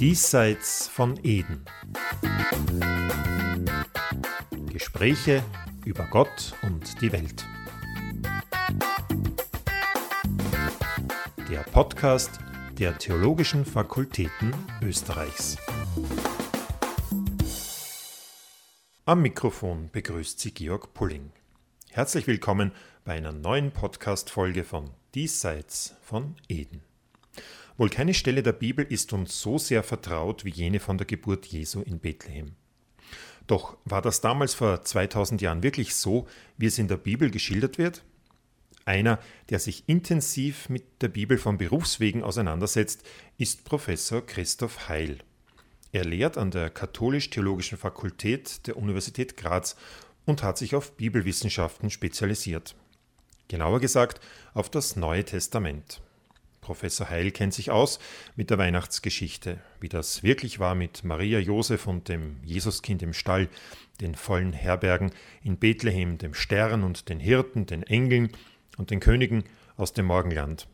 Diesseits von Eden. Gespräche über Gott und die Welt. Der Podcast der Theologischen Fakultäten Österreichs. Am Mikrofon begrüßt Sie Georg Pulling. Herzlich willkommen bei einer neuen Podcast-Folge von Diesseits von Eden. Wohl keine Stelle der Bibel ist uns so sehr vertraut wie jene von der Geburt Jesu in Bethlehem. Doch war das damals vor 2000 Jahren wirklich so, wie es in der Bibel geschildert wird? Einer, der sich intensiv mit der Bibel von Berufswegen auseinandersetzt, ist Professor Christoph Heil. Er lehrt an der Katholisch-Theologischen Fakultät der Universität Graz und hat sich auf Bibelwissenschaften spezialisiert. Genauer gesagt auf das Neue Testament. Professor Heil kennt sich aus mit der Weihnachtsgeschichte, wie das wirklich war mit Maria Josef und dem Jesuskind im Stall, den vollen Herbergen in Bethlehem, dem Stern und den Hirten, den Engeln und den Königen aus dem Morgenland.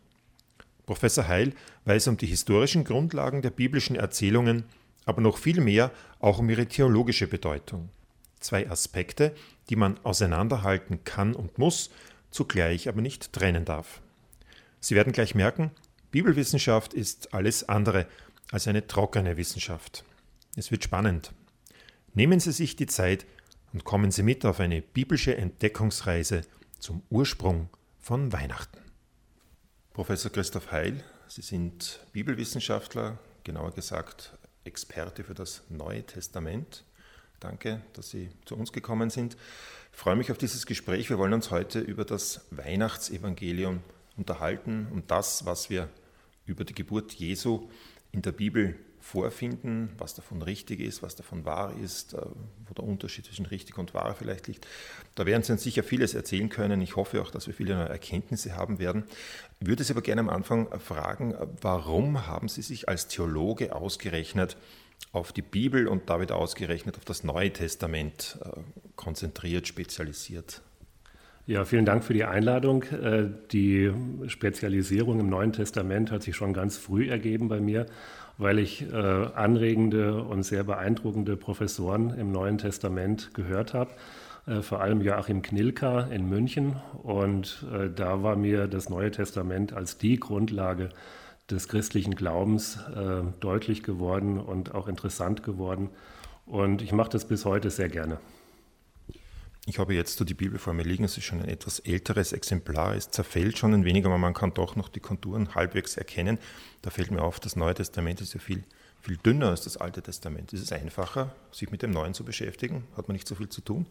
Professor Heil weiß um die historischen Grundlagen der biblischen Erzählungen, aber noch viel mehr auch um ihre theologische Bedeutung. Zwei Aspekte, die man auseinanderhalten kann und muss, zugleich aber nicht trennen darf. Sie werden gleich merken, Bibelwissenschaft ist alles andere als eine trockene Wissenschaft. Es wird spannend. Nehmen Sie sich die Zeit und kommen Sie mit auf eine biblische Entdeckungsreise zum Ursprung von Weihnachten. Professor Christoph Heil, Sie sind Bibelwissenschaftler, genauer gesagt Experte für das Neue Testament. Danke, dass Sie zu uns gekommen sind. Ich freue mich auf dieses Gespräch. Wir wollen uns heute über das Weihnachtsevangelium unterhalten, um das, was wir über die Geburt Jesu in der Bibel vorfinden, was davon richtig ist, was davon wahr ist, äh, wo der Unterschied zwischen richtig und wahr vielleicht liegt. Da werden Sie uns sicher vieles erzählen können. Ich hoffe auch, dass wir viele neue Erkenntnisse haben werden. Ich würde Sie aber gerne am Anfang fragen, warum haben Sie sich als Theologe ausgerechnet auf die Bibel und damit ausgerechnet auf das Neue Testament äh, konzentriert, spezialisiert? Ja, vielen Dank für die Einladung. Äh, die Spezialisierung im Neuen Testament hat sich schon ganz früh ergeben bei mir, weil ich äh, anregende und sehr beeindruckende Professoren im Neuen Testament gehört habe. Äh, vor allem Joachim Knilka in München. Und da war mir das Neue Testament als die Grundlage des christlichen Glaubens deutlich geworden und auch interessant geworden. Und ich mache das bis heute sehr gerne. Ich habe jetzt so die Bibel vor mir liegen, es ist schon ein etwas älteres Exemplar, es zerfällt schon ein wenig, aber man kann doch noch die Konturen halbwegs erkennen. Da fällt mir auf, das Neue Testament ist ja viel, viel dünner als das Alte Testament. Ist es einfacher, sich mit dem Neuen zu beschäftigen? Hat man nicht so viel zu tun?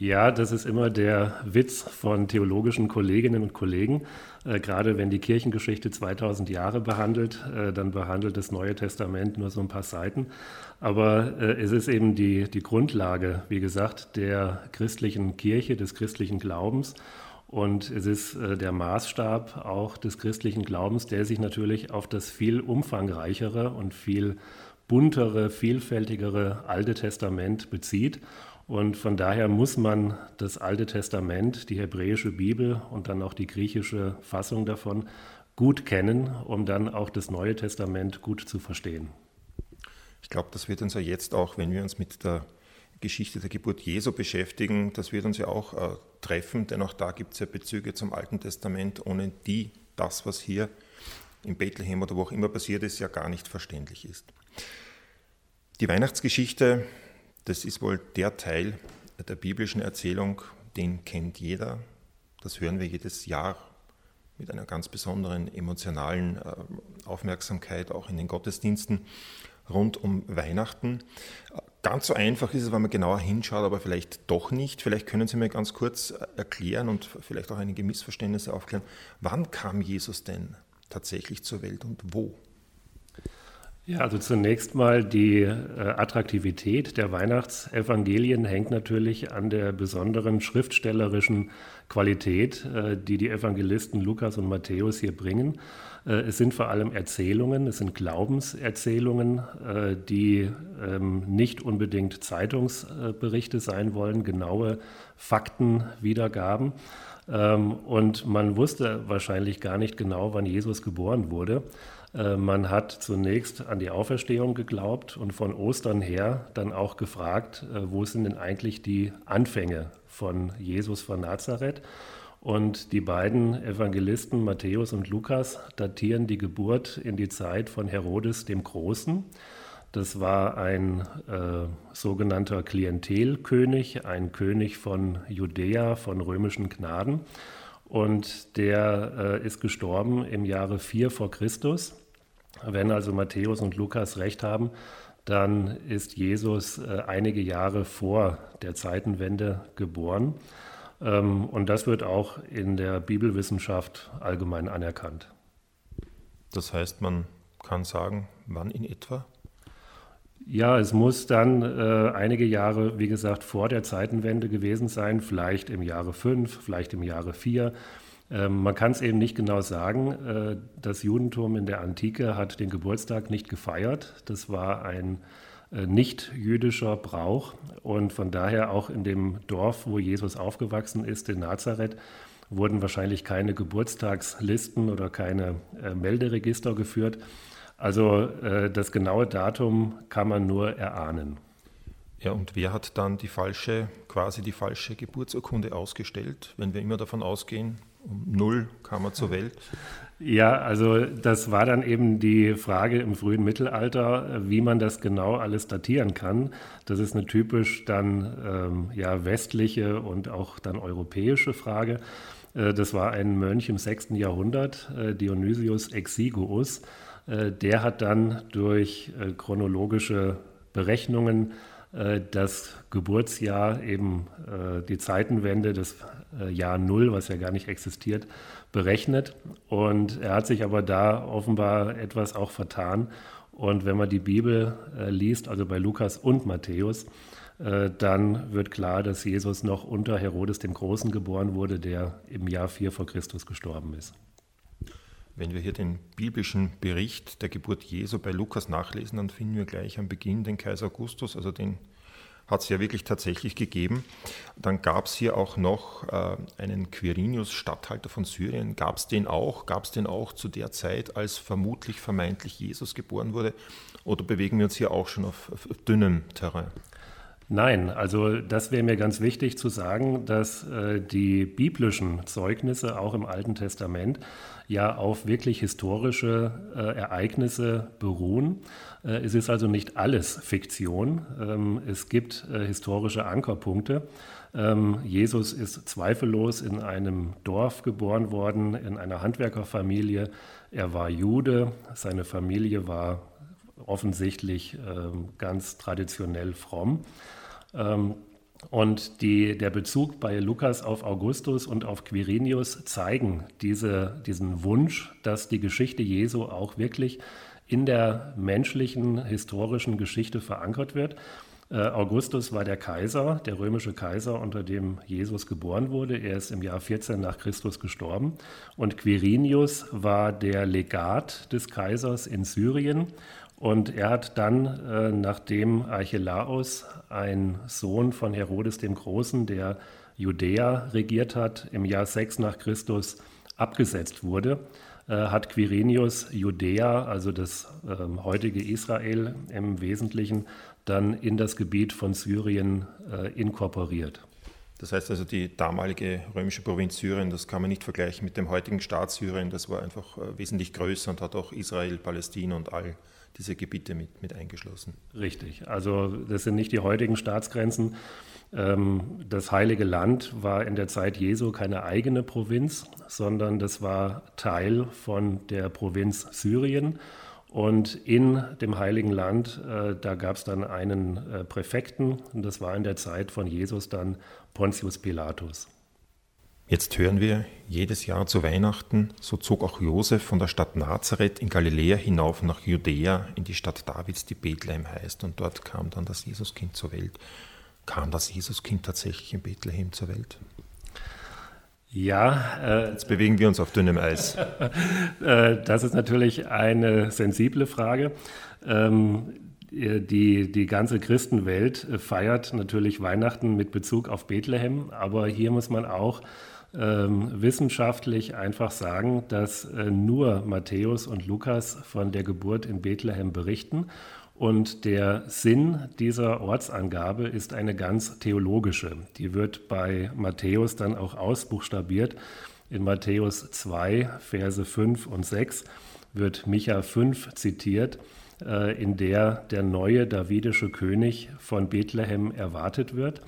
Ja, das ist immer der Witz von theologischen Kolleginnen und Kollegen. Äh, gerade wenn die Kirchengeschichte 2000 Jahre behandelt, äh, dann behandelt das Neue Testament nur so ein paar Seiten. Aber äh, es ist eben die, die Grundlage, wie gesagt, der christlichen Kirche, des christlichen Glaubens. Und es ist äh, der Maßstab auch des christlichen Glaubens, der sich natürlich auf das viel umfangreichere und viel buntere, vielfältigere Alte Testament bezieht. Und von daher muss man das Alte Testament, die hebräische Bibel und dann auch die griechische Fassung davon gut kennen, um dann auch das Neue Testament gut zu verstehen. Ich glaube, das wird uns ja jetzt auch, wenn wir uns mit der Geschichte der Geburt Jesu beschäftigen, das wird uns ja auch äh, treffen, denn auch da gibt es ja Bezüge zum Alten Testament, ohne die das, was hier in Bethlehem oder wo auch immer passiert ist, ja gar nicht verständlich ist. Die Weihnachtsgeschichte das ist wohl der Teil der biblischen Erzählung, den kennt jeder. Das hören wir jedes Jahr mit einer ganz besonderen emotionalen äh, Aufmerksamkeit, auch in den Gottesdiensten rund um Weihnachten. Ganz so einfach ist es, wenn man genauer hinschaut, aber vielleicht doch nicht. Vielleicht können Sie mir ganz kurz äh, erklären und vielleicht auch einige Missverständnisse aufklären. Wann kam Jesus denn tatsächlich zur Welt und wo? Ja, also zunächst mal die äh, Attraktivität der Weihnachtsevangelien hängt natürlich an der besonderen schriftstellerischen Qualität, äh, die die Evangelisten Lukas und Matthäus hier bringen. Äh, es sind vor allem Erzählungen, es sind Glaubenserzählungen, äh, die ähm, nicht unbedingt Zeitungsberichte sein wollen, genaue Faktenwiedergaben. Ähm, und man wusste wahrscheinlich gar nicht genau, wann Jesus geboren wurde. Äh, man hat zunächst an die Auferstehung geglaubt und von Ostern her dann auch gefragt, wo sind denn eigentlich die Anfänge von Jesus von Nazareth? Und die beiden Evangelisten Matthäus und Lukas datieren die Geburt in die Zeit von Herodes dem Großen. Das war ein äh, sogenannter Klientelkönig, ein König von Judäa, von römischen Gnaden. Und der äh, ist gestorben im Jahre 4 vor Christus. Wenn also Matthäus und Lukas recht haben, dann ist Jesus äh, einige Jahre vor der Zeitenwende geboren. Ähm, und das wird auch in der Bibelwissenschaft allgemein anerkannt. Das heißt, man kann sagen, wann in etwa? Ja, es muss dann äh, einige Jahre, wie gesagt, vor der Zeitenwende gewesen sein, vielleicht im Jahre 5, vielleicht im Jahre 4. Ähm, man kann es eben nicht genau sagen. Äh, das Judentum in der Antike hat den Geburtstag nicht gefeiert. Das war ein äh, nicht jüdischer Brauch und von daher auch in dem Dorf, wo Jesus aufgewachsen ist, in Nazareth, wurden wahrscheinlich keine Geburtstagslisten oder keine äh, Melderegister geführt. Also äh, das genaue Datum kann man nur erahnen. Ja, und wer hat dann die falsche, quasi die falsche Geburtsurkunde ausgestellt, wenn wir immer davon ausgehen, um null kam er zur Welt? Ja, also das war dann eben die Frage im frühen Mittelalter, wie man das genau alles datieren kann. Das ist eine typisch dann ähm, ja westliche und auch dann europäische Frage. Äh, das war ein Mönch im 6. Jahrhundert, äh, Dionysius Exiguus. Äh, der hat dann durch äh, chronologische Berechnungen äh, das Geburtsjahr, eben die Zeitenwende, das Jahr Null, was ja gar nicht existiert, berechnet. Und er hat sich aber da offenbar etwas auch vertan. Und wenn man die Bibel liest, also bei Lukas und Matthäus, dann wird klar, dass Jesus noch unter Herodes dem Großen geboren wurde, der im Jahr 4 vor Christus gestorben ist. Wenn wir hier den biblischen Bericht der Geburt Jesu bei Lukas nachlesen, dann finden wir gleich am Beginn den Kaiser Augustus, also den hat es ja wirklich tatsächlich gegeben. Dann gab es hier auch noch äh, einen Quirinius, Statthalter von Syrien. Gab es den auch? Gab es den auch zu der Zeit, als vermutlich vermeintlich Jesus geboren wurde? Oder bewegen wir uns hier auch schon auf, auf dünnem Terrain? Nein, also das wäre mir ganz wichtig zu sagen, dass äh, die biblischen Zeugnisse auch im Alten Testament ja auf wirklich historische äh, Ereignisse beruhen. Äh, es ist also nicht alles Fiktion. Ähm, es gibt äh, historische Ankerpunkte. Ähm, Jesus ist zweifellos in einem Dorf geboren worden, in einer Handwerkerfamilie. Er war Jude, seine Familie war offensichtlich ähm, ganz traditionell fromm. Und die, der Bezug bei Lukas auf Augustus und auf Quirinius zeigen diese, diesen Wunsch, dass die Geschichte Jesu auch wirklich in der menschlichen historischen Geschichte verankert wird. Äh, Augustus war der Kaiser, der römische Kaiser, unter dem Jesus geboren wurde. Er ist im Jahr 14 nach Christus gestorben. Und Quirinius war der Legat des Kaisers in Syrien und er hat dann, äh, nachdem Archelaus, ein Sohn von Herodes dem Großen, der Judäa regiert hat, im Jahr 6 nach Christus abgesetzt wurde, äh, hat Quirinius Judäa, also das äh, heutige Israel im Wesentlichen, dann in das Gebiet von Syrien äh, inkorporiert. Das heißt also, die damalige römische Provinz Syrien, das kann man nicht vergleichen mit dem heutigen Staat Syrien, das war einfach äh, wesentlich größer und hat auch Israel, Palästina und all diese Gebiete mit, mit eingeschlossen. Richtig, also das sind nicht die heutigen Staatsgrenzen. Ähm, das Heilige Land war in der Zeit Jesu keine eigene Provinz, sondern das war Teil von der Provinz Syrien. Und in dem Heiligen Land, äh, da gab es dann einen äh, Präfekten, und das war in der Zeit von Jesus dann Pontius Pilatus. Jetzt hören wir jedes Jahr zu Weihnachten, so zog auch Josef von der Stadt Nazareth in Galiläa hinauf nach Judäa in die Stadt Davids, die Bethlehem heißt, und dort kam dann das Jesuskind zur Welt. Kam das Jesuskind tatsächlich in Bethlehem zur Welt? Ja. Äh, Jetzt bewegen wir uns auf dünnem Eis. äh, das ist natürlich eine sensible Frage. Ähm, die, die ganze Christenwelt feiert natürlich Weihnachten mit Bezug auf Bethlehem, aber hier muss man auch ähm, wissenschaftlich einfach sagen, dass äh, nur Matthäus und Lukas von der Geburt in Bethlehem berichten. Und der Sinn dieser Ortsangabe ist eine ganz theologische. Die wird bei Matthäus dann auch ausbuchstabiert. In Matthäus 2, Verse 5 und 6 wird Micha 5 zitiert, äh, in der der neue davidische König von Bethlehem erwartet wird.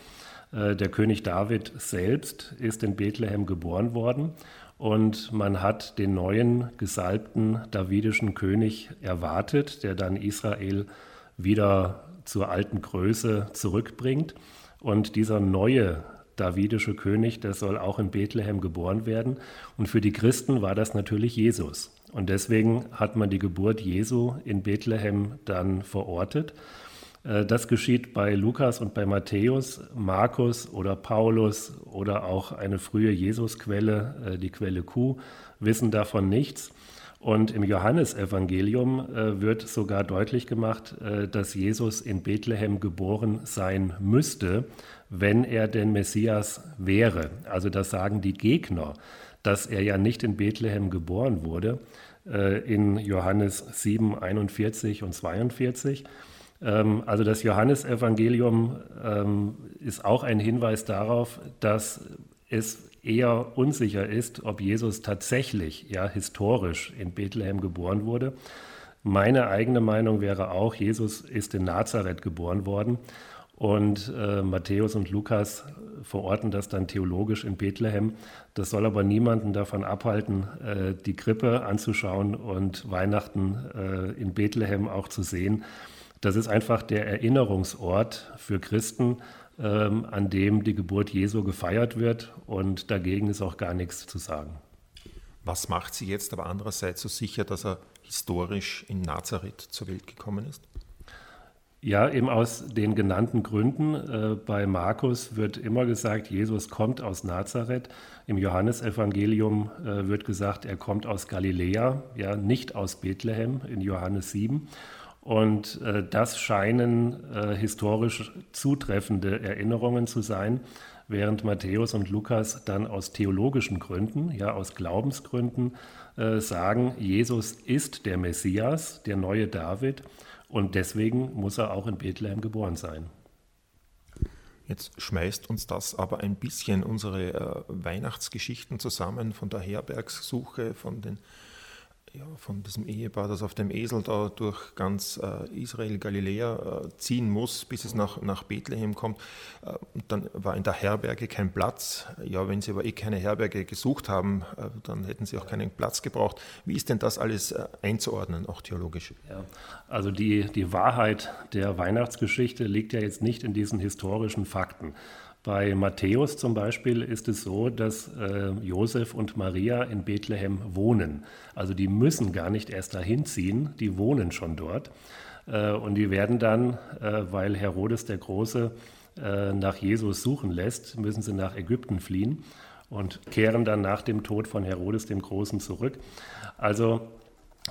Äh, der König David selbst ist in Bethlehem geboren worden und man hat den neuen gesalbten davidischen König erwartet, der dann Israel wieder zur alten Größe zurückbringt. Und dieser neue davidische König, der soll auch in Bethlehem geboren werden. Und für die Christen war das natürlich Jesus. Und deswegen hat man die Geburt Jesu in Bethlehem dann verortet. Äh, das geschieht bei Lukas und bei Matthäus, Markus oder Paulus oder auch eine frühe Jesusquelle, äh, die Quelle Q, wissen davon nichts. Und im Johannesevangelium äh, wird sogar deutlich gemacht, dass Jesus in Bethlehem geboren sein müsste, wenn er denn Messias wäre. Also das sagen die Gegner, dass er ja nicht in Bethlehem geboren wurde, in Johannes 7, 41 und 42. Ähm, also das Johannesevangelium ähm, ist auch ein Hinweis darauf, dass es eher unsicher ist, ob Jesus tatsächlich, ja, historisch in Bethlehem geboren wurde. Meine eigene Meinung wäre auch, Jesus ist in Nazareth geboren worden und äh, Matthäus und Lukas verorten das dann theologisch in Bethlehem. Das soll aber niemanden davon abhalten, äh, die Krippe anzuschauen und Weihnachten äh, in Bethlehem auch zu sehen. Das ist einfach der Erinnerungsort für Christen, ähm, an dem die Geburt Jesu gefeiert wird und dagegen ist auch gar nichts zu sagen. Was macht sie jetzt aber andererseits so sicher, dass er historisch in Nazareth zur Welt gekommen ist? Ja, eben aus den genannten Gründen. Äh, bei Markus wird immer gesagt, Jesus kommt aus Nazareth. Im Johannesevangelium äh, wird gesagt, er kommt aus Galiläa, ja, nicht aus Bethlehem in Johannes 7. Und äh, das scheinen äh, historisch zutreffende Erinnerungen zu sein, während Matthäus und Lukas dann aus theologischen Gründen, ja aus Glaubensgründen äh, sagen, Jesus ist der Messias, der neue David, und deswegen muss er auch in Bethlehem geboren sein. Jetzt schmeißt uns das aber ein bisschen unsere äh, Weihnachtsgeschichten zusammen von der Herbergssuche, von den ja, von diesem Ehepaar, das auf dem Esel da durch ganz äh, Israel, Galiläa äh, ziehen muss, bis es nach, nach Bethlehem kommt. Äh, dann war in der Herberge kein Platz. Ja, wenn sie aber eh keine Herberge gesucht haben, äh, dann hätten sie auch keinen Platz gebraucht. Wie ist denn das alles äh, einzuordnen, auch theologisch? Ja, also die, die Wahrheit der Weihnachtsgeschichte liegt ja jetzt nicht in diesen historischen Fakten. Bei Matthäus zum Beispiel ist es so, dass äh, Josef und Maria in Bethlehem wohnen. Also die müssen gar nicht erst dahin ziehen, die wohnen schon dort. Äh, und die werden dann, äh, weil Herodes der Große äh, nach Jesus suchen lässt, müssen sie nach Ägypten fliehen und kehren dann nach dem Tod von Herodes dem Großen zurück. Also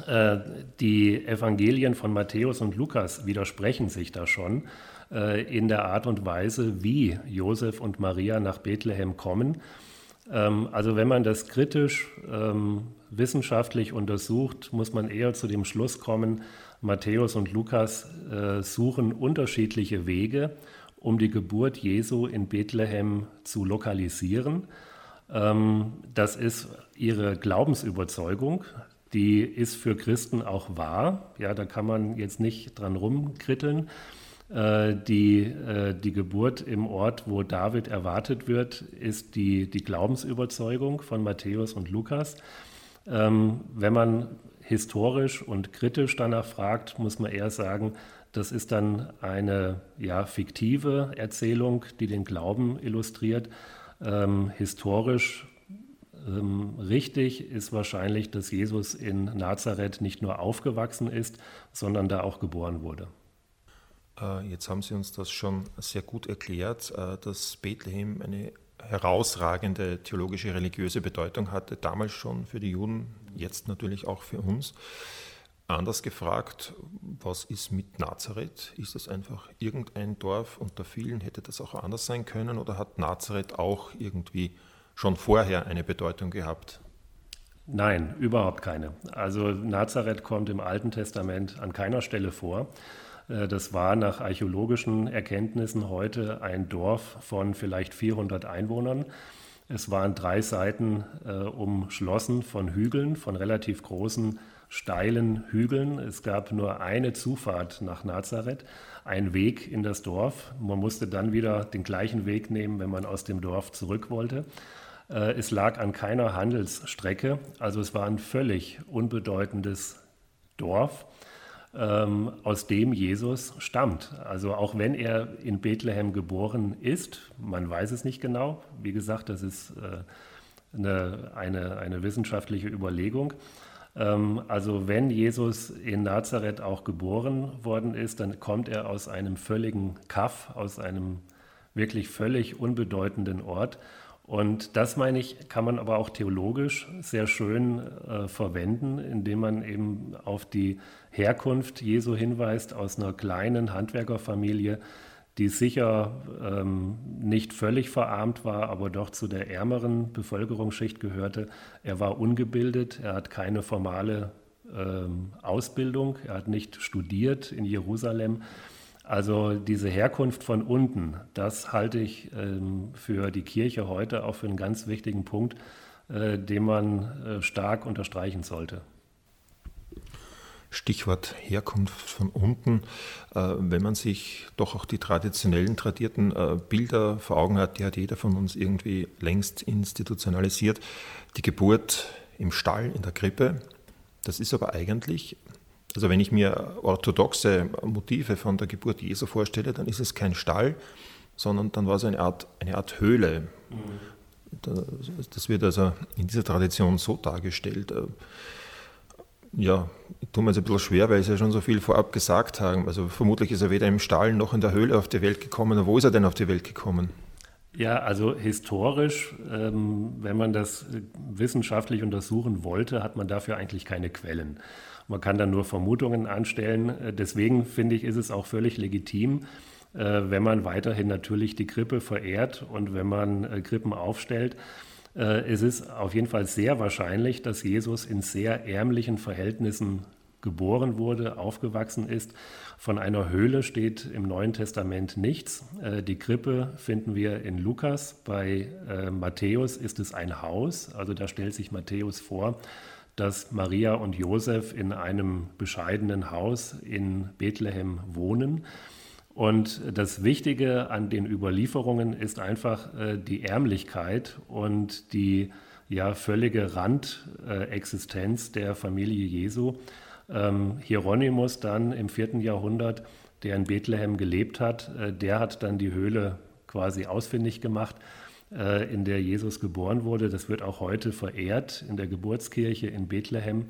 äh, die Evangelien von Matthäus und Lukas widersprechen sich da schon. Äh, in der Art und Weise, wie Josef und Maria nach Bethlehem kommen. Ähm, also wenn man das kritisch ähm, wissenschaftlich untersucht, muss man eher zu dem Schluss kommen, Matthäus und Lukas äh, suchen unterschiedliche Wege, um die Geburt Jesu in Bethlehem zu lokalisieren. Ähm, das ist ihre Glaubensüberzeugung. Die ist für Christen auch wahr. Ja, da kann man jetzt nicht dran rumkritteln. Äh, die, äh, die Geburt im Ort, wo David erwartet wird, ist die, die Glaubensüberzeugung von Matthäus und Lukas. Ähm, wenn man historisch und kritisch danach fragt, muss man eher sagen, das ist dann eine ja, fiktive Erzählung, die den Glauben illustriert. Ähm, historisch ähm, richtig ist wahrscheinlich, dass Jesus in Nazareth nicht nur aufgewachsen ist, sondern da auch geboren wurde. Äh, jetzt haben Sie uns das schon sehr gut erklärt, äh, dass Bethlehem eine herausragende theologische, religiöse Bedeutung hatte, damals schon für die Juden, jetzt natürlich auch für uns. Anders gefragt, was ist mit Nazareth? Ist das einfach irgendein Dorf unter vielen? Hätte das auch anders sein können oder hat Nazareth auch irgendwie schon vorher eine Bedeutung gehabt? Nein, überhaupt keine. Also Nazareth kommt im Alten Testament an keiner Stelle vor. Äh, das war nach archäologischen Erkenntnissen heute ein Dorf von vielleicht 400 Einwohnern. Es waren drei Seiten äh, umschlossen von Hügeln, von relativ großen steilen Hügeln. Es gab nur eine Zufahrt nach Nazareth, ein Weg in das Dorf. Man musste dann wieder den gleichen Weg nehmen, wenn man aus dem Dorf zurück wollte. Äh, es lag an keiner Handelsstrecke, also es war ein völlig unbedeutendes Dorf, ähm, aus dem Jesus stammt. Also auch wenn er in Bethlehem geboren ist, man weiß es nicht genau. Wie gesagt, das ist äh, eine, eine, eine wissenschaftliche Überlegung. Ähm, also wenn Jesus in Nazareth auch geboren worden ist, dann kommt er aus einem völligen Kaff, aus einem wirklich völlig unbedeutenden Ort. Und das, meine ich, kann man aber auch theologisch sehr schön äh, verwenden, indem man eben auf die Herkunft Jesu hinweist aus einer kleinen Handwerkerfamilie, die sicher ähm, nicht völlig verarmt war, aber doch zu der ärmeren Bevölkerungsschicht gehörte. Er war ungebildet, er hat keine formale ähm, Ausbildung, er hat nicht studiert in Jerusalem. Also diese Herkunft von unten, das halte ich ähm, für die Kirche heute auch für einen ganz wichtigen Punkt, äh, den man äh, stark unterstreichen sollte. Stichwort Herkunft von unten. Äh, wenn man sich doch auch die traditionellen, tradierten äh, Bilder vor Augen hat, die hat jeder von uns irgendwie längst institutionalisiert. Die Geburt im Stall, in der Krippe, das ist aber eigentlich, also wenn ich mir orthodoxe Motive von der Geburt Jesu vorstelle, dann ist es kein Stall, sondern dann war es eine Art, eine Art Höhle. Mhm. Das wird also in dieser Tradition so dargestellt. Äh, ja, ich tue mir jetzt ein bisschen schwer, weil Sie ja schon so viel vorab gesagt haben. Also vermutlich ist er weder im Stall noch in der Höhle auf die Welt gekommen. Wo ist er denn auf die Welt gekommen? Ja, also historisch, ähm, wenn man das wissenschaftlich untersuchen wollte, hat man dafür eigentlich keine Quellen. Man kann dann nur Vermutungen anstellen. Äh, deswegen finde ich, ist es auch völlig legitim, äh, wenn man weiterhin natürlich die Krippe verehrt und wenn man äh, Krippen aufstellt, äh, es ist auf jeden Fall sehr wahrscheinlich, dass Jesus in sehr ärmlichen Verhältnissen geboren wurde, aufgewachsen ist. Von einer Höhle steht im Neuen Testament nichts. Äh, die Krippe finden wir in Lukas. Bei äh, Matthäus ist es ein Haus. Also da stellt sich Matthäus vor, dass Maria und Josef in einem bescheidenen Haus in Bethlehem wohnen. Und das Wichtige an den Überlieferungen ist einfach äh, die Ärmlichkeit und die ja völlige Randexistenz der Familie Jesu. Ähm, Hieronymus dann im vierten Jahrhundert, der in Bethlehem gelebt hat, äh, der hat dann die Höhle quasi ausfindig gemacht, in der Jesus geboren wurde. Das wird auch heute verehrt in der Geburtskirche in Bethlehem.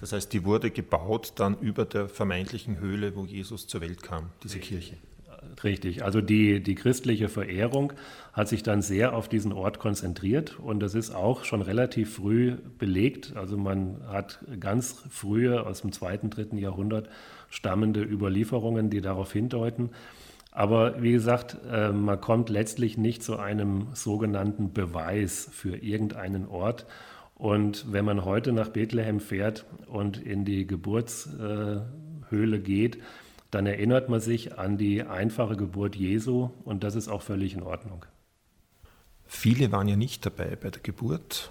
Das heißt, die wurde gebaut dann über der vermeintlichen Höhle, wo Jesus zur Welt kam, diese Kirche. Richtig, also die, die christliche Verehrung hat sich dann sehr auf diesen Ort konzentriert und das ist auch schon relativ früh belegt. Also man hat ganz frühe aus dem zweiten, dritten Jahrhundert stammende Überlieferungen, die darauf hindeuten. Aber wie gesagt, äh, man kommt letztlich nicht zu einem sogenannten Beweis für irgendeinen Ort. Und wenn man heute nach Bethlehem fährt und in die Geburtshöhle geht, dann erinnert man sich an die einfache Geburt Jesu und das ist auch völlig in Ordnung. Viele waren ja nicht dabei bei der Geburt.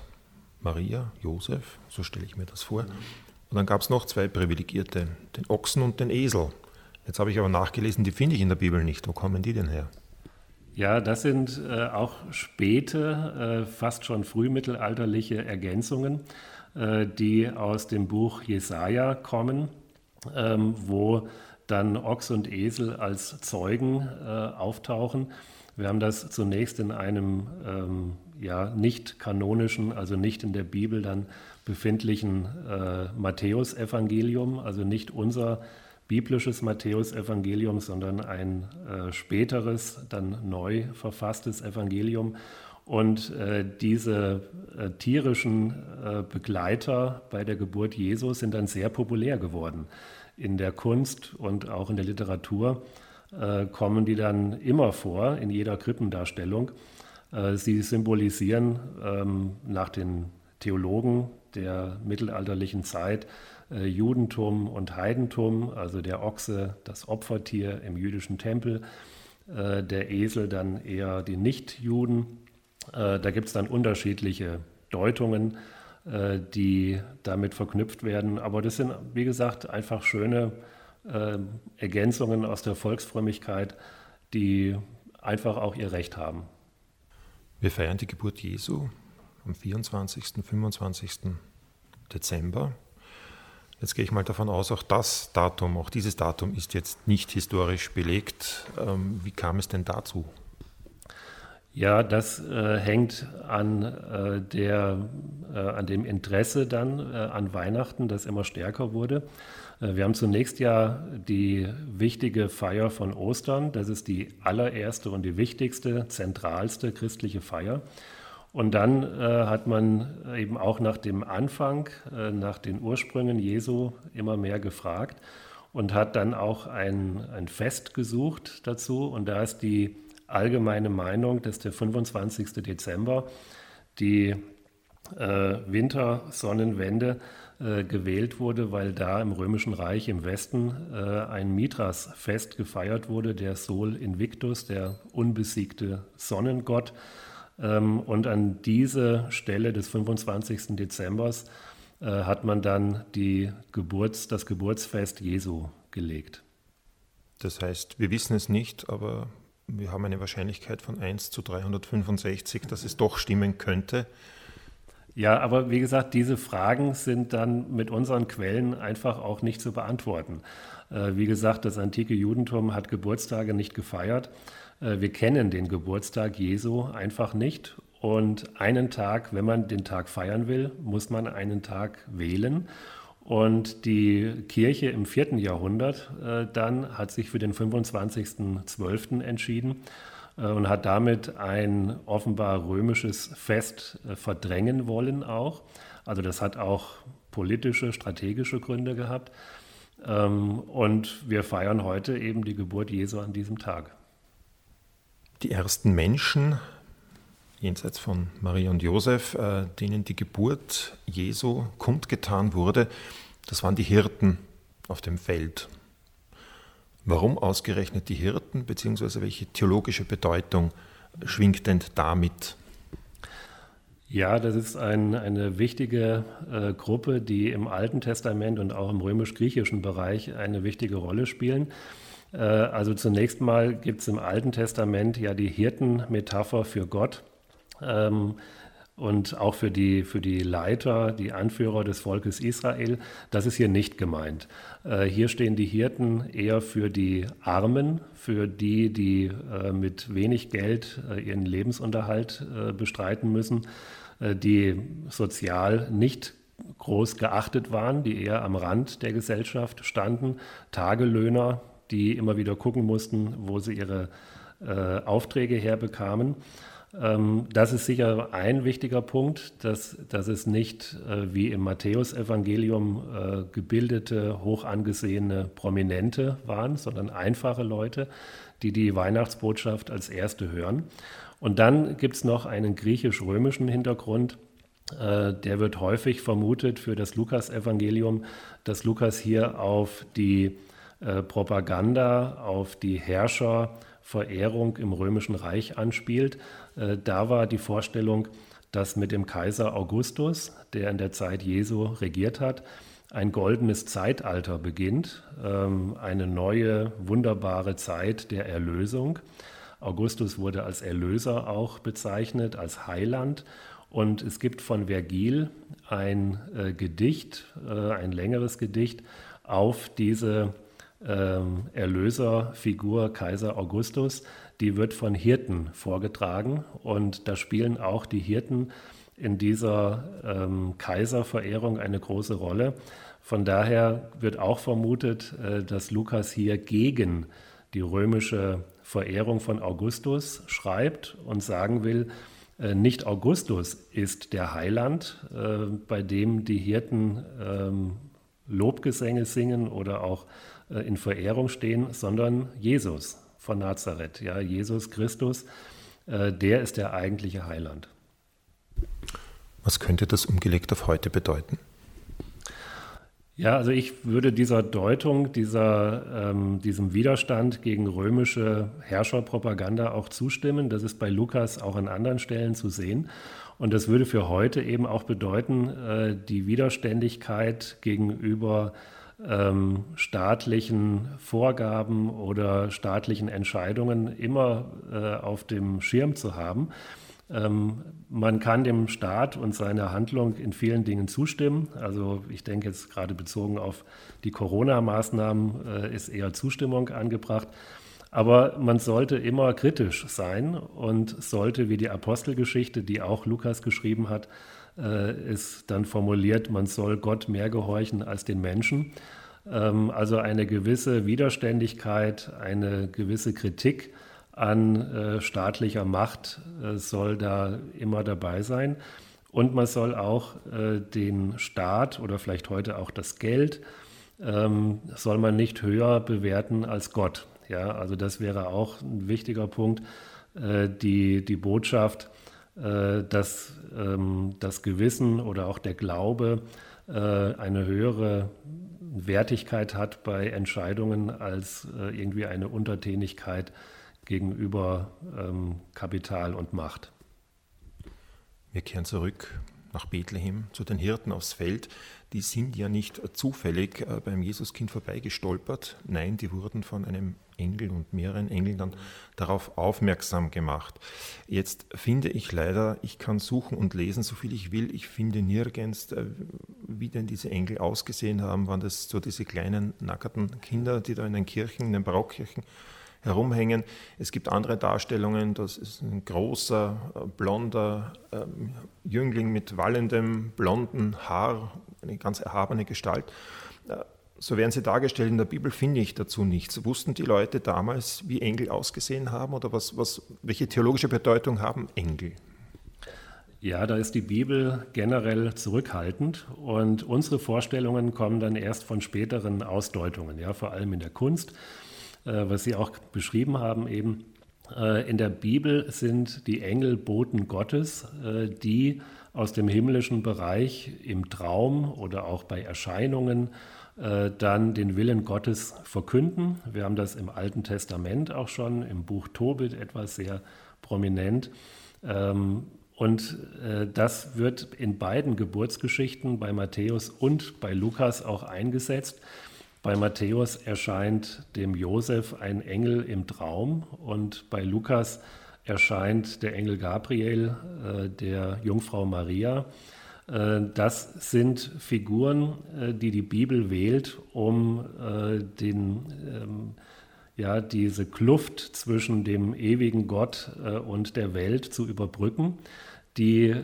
Maria, Josef, so stelle ich mir das vor. Und dann gab es noch zwei Privilegierte, den Ochsen und den Esel. Jetzt habe ich aber nachgelesen, die finde ich in der Bibel nicht. Wo kommen die denn her? Ja, das sind äh, auch späte, äh, fast schon frühmittelalterliche Ergänzungen, äh, die aus dem Buch Jesaja kommen, ähm, wo dann Ochs und Esel als Zeugen äh, auftauchen. Wir haben das zunächst in einem ähm, ja, nicht kanonischen, also nicht in der Bibel dann befindlichen äh, Matthäusevangelium, also nicht unser biblisches Matthäusevangelium, sondern ein äh, späteres, dann neu verfasstes Evangelium. Und äh, diese äh, tierischen äh, Begleiter bei der Geburt Jesu sind dann sehr populär geworden. In der Kunst und auch in der Literatur äh, kommen die dann immer vor, in jeder Krippendarstellung. Äh, sie symbolisieren ähm, nach den Theologen der mittelalterlichen Zeit äh, Judentum und Heidentum, also der Ochse, das Opfertier im jüdischen Tempel, der Esel dann eher die Nichtjuden äh, da gibt es dann unterschiedliche Deutungen, äh, die damit verknüpft werden. Aber das sind, wie gesagt, einfach schöne äh, Ergänzungen aus der Volksfrömmigkeit, die einfach auch ihr Recht haben. Wir feiern die Geburt Jesu am 24., 25. Dezember. Jetzt gehe ich mal davon aus, auch das Datum, auch dieses Datum ist jetzt nicht historisch belegt. Ähm, wie kam es denn dazu? Ja, das äh, hängt an, äh, der, äh, an dem Interesse dann äh, an Weihnachten, das immer stärker wurde. Äh, wir haben zunächst ja die wichtige Feier von Ostern. Das ist die allererste und die wichtigste, zentralste christliche Feier. Und dann äh, hat man eben auch nach dem Anfang, nach den Ursprüngen Jesu immer mehr gefragt und hat dann auch ein, ein Fest gesucht dazu. Und da ist die allgemeine Meinung, dass der 25. Dezember die äh, Wintersonnenwende äh, gewählt wurde, weil da im Römischen Reich im Westen äh, ein Mithras-Fest gefeiert wurde, der Sol Invictus, der unbesiegte Sonnengott. Ähm, und an diese Stelle des 25. Dezembers äh, hat man dann die Geburts-, das Geburtsfest Jesu gelegt. Das heißt, wir wissen es nicht, aber wir haben eine Wahrscheinlichkeit von 1 zu 365, dass es doch stimmen könnte. Ja, aber wie gesagt, diese Fragen sind dann mit unseren Quellen einfach auch nicht zu beantworten. Äh, wie gesagt, das antike Judentum hat Geburtstage nicht gefeiert. Äh, wir kennen den Geburtstag Jesu einfach nicht. Und einen Tag, wenn man den Tag feiern will, muss man einen Tag wählen. Und die Kirche im vierten Jahrhundert äh, dann hat sich für den 25.12. entschieden äh, und hat damit ein offenbar römisches Fest verdrängen wollen auch. Also das hat auch politische, strategische Gründe gehabt. Ähm, und wir feiern heute eben die Geburt Jesu an diesem Tag. Die ersten Menschen jenseits von Maria und Josef, äh, denen die Geburt Jesu kundgetan wurde, das waren die Hirten auf dem Feld. Warum ausgerechnet die Hirten, beziehungsweise welche theologische Bedeutung schwingt denn damit? Ja, das ist ein, eine wichtige äh, Gruppe, die im Alten Testament und auch im römisch-griechischen Bereich eine wichtige Rolle spielen. Äh, also zunächst mal gibt es im Alten Testament ja die Hirtenmetapher für Gott. Ähm, und auch für die, für die Leiter, die Anführer des Volkes Israel, das ist hier nicht gemeint. Äh, hier stehen die Hirten eher für die Armen, für die, die äh, mit wenig Geld äh, ihren Lebensunterhalt äh, bestreiten müssen, äh, die sozial nicht groß geachtet waren, die eher am Rand der Gesellschaft standen, Tagelöhner, die immer wieder gucken mussten, wo sie ihre äh, Aufträge herbekamen. Ähm, das ist sicher ein wichtiger Punkt, dass, dass es nicht äh, wie im Matthäusevangelium äh, gebildete, hoch angesehene Prominente waren, sondern einfache Leute, die die Weihnachtsbotschaft als erste hören. Und dann gibt es noch einen griechisch-römischen Hintergrund. Äh, der wird häufig vermutet für das Lukas-Evangelium, dass Lukas hier auf die Propaganda, auf die Herrscherverehrung im Römischen Reich anspielt. Äh, da war die Vorstellung, dass mit dem Kaiser Augustus, der in der Zeit Jesu regiert hat, ein goldenes Zeitalter beginnt, ähm, eine neue, wunderbare Zeit der Erlösung. Augustus wurde als Erlöser auch bezeichnet, als Heiland. Und es gibt von Vergil ein äh, Gedicht, äh, ein längeres Gedicht auf diese ähm, Erlöserfigur Kaiser Augustus, die wird von Hirten vorgetragen und da spielen auch die Hirten in dieser ähm, Kaiserverehrung eine große Rolle. Von daher wird auch vermutet, äh, dass Lukas hier gegen die römische Verehrung von Augustus schreibt und sagen will, Äh, nicht Augustus ist der Heiland, äh, bei dem die Hirten ähm, Lobgesänge singen oder auch in Verehrung stehen, sondern Jesus von Nazareth. Ja, Jesus Christus, der ist der eigentliche Heiland. Was könnte das umgelegt auf heute bedeuten? Ja, also ich würde dieser Deutung, dieser, ähm, diesem Widerstand gegen römische Herrscherpropaganda auch zustimmen. Das ist bei Lukas auch an anderen Stellen zu sehen. Und das würde für heute eben auch bedeuten, äh, die Widerständigkeit gegenüber ähm, staatlichen Vorgaben oder staatlichen Entscheidungen immer äh, auf dem Schirm zu haben. Ähm, man kann dem Staat und seiner Handlung in vielen Dingen zustimmen. Also ich denke jetzt gerade bezogen auf die Corona-Maßnahmen äh, ist eher Zustimmung angebracht. Aber man sollte immer kritisch sein und sollte, wie die Apostelgeschichte, die auch Lukas geschrieben hat, ist dann formuliert, man soll Gott mehr gehorchen als den Menschen. Ähm, also eine gewisse Widerständigkeit, eine gewisse Kritik an äh, staatlicher Macht äh, soll da immer dabei sein. Und man soll auch äh, den Staat oder vielleicht heute auch das Geld, ähm, soll man nicht höher bewerten als Gott. Ja, also das wäre auch ein wichtiger Punkt. Äh, die, die Botschaft, äh, dass ähm, das Gewissen oder auch der Glaube äh, eine höhere Wertigkeit hat bei Entscheidungen als irgendwie eine Untertänigkeit gegenüber ähm, Kapital und Macht. Wir kehren zurück nach Bethlehem zu den Hirten aufs Feld. Die sind ja nicht zufällig äh, beim Jesuskind vorbeigestolpert. Nein, die wurden von einem Engel und mehreren Engeln dann darauf aufmerksam gemacht. Jetzt finde ich leider, ich kann suchen und lesen, so viel ich will. Ich finde nirgends, äh, wie denn diese Engel ausgesehen haben. Waren das so diese kleinen, nackerten Kinder, die da in den Kirchen, in den Barockkirchen herumhängen. Es gibt andere Darstellungen, das ist ein großer, äh, blonder ähm, Jüngling mit wallendem, blonden Haar, eine ganz erhabene Gestalt. So werden sie dargestellt. In der Bibel finde ich dazu nichts. Wussten die Leute damals, wie Engel ausgesehen haben oder was, was, welche theologische Bedeutung haben Engel? Ja, da ist die Bibel generell zurückhaltend und unsere Vorstellungen kommen dann erst von späteren Ausdeutungen, ja, vor allem in der Kunst. Äh, was Sie auch beschrieben haben eben. Äh, in der Bibel sind die Engel Boten Gottes, äh, die aus dem himmlischen Bereich im Traum oder auch bei Erscheinungen dann den Willen Gottes verkünden. Wir haben das im Alten Testament auch schon, im Buch Tobit etwas sehr prominent. Ähm, und das wird in beiden Geburtsgeschichten bei Matthäus und bei Lukas auch eingesetzt. Bei Matthäus erscheint dem Josef ein Engel im Traum und bei Lukas erscheint der Engel Gabriel äh, der Jungfrau Maria. Äh, das sind Figuren, äh, die die Bibel wählt, um äh, den, ähm, ja, diese Kluft zwischen dem ewigen Gott und der Welt zu überbrücken die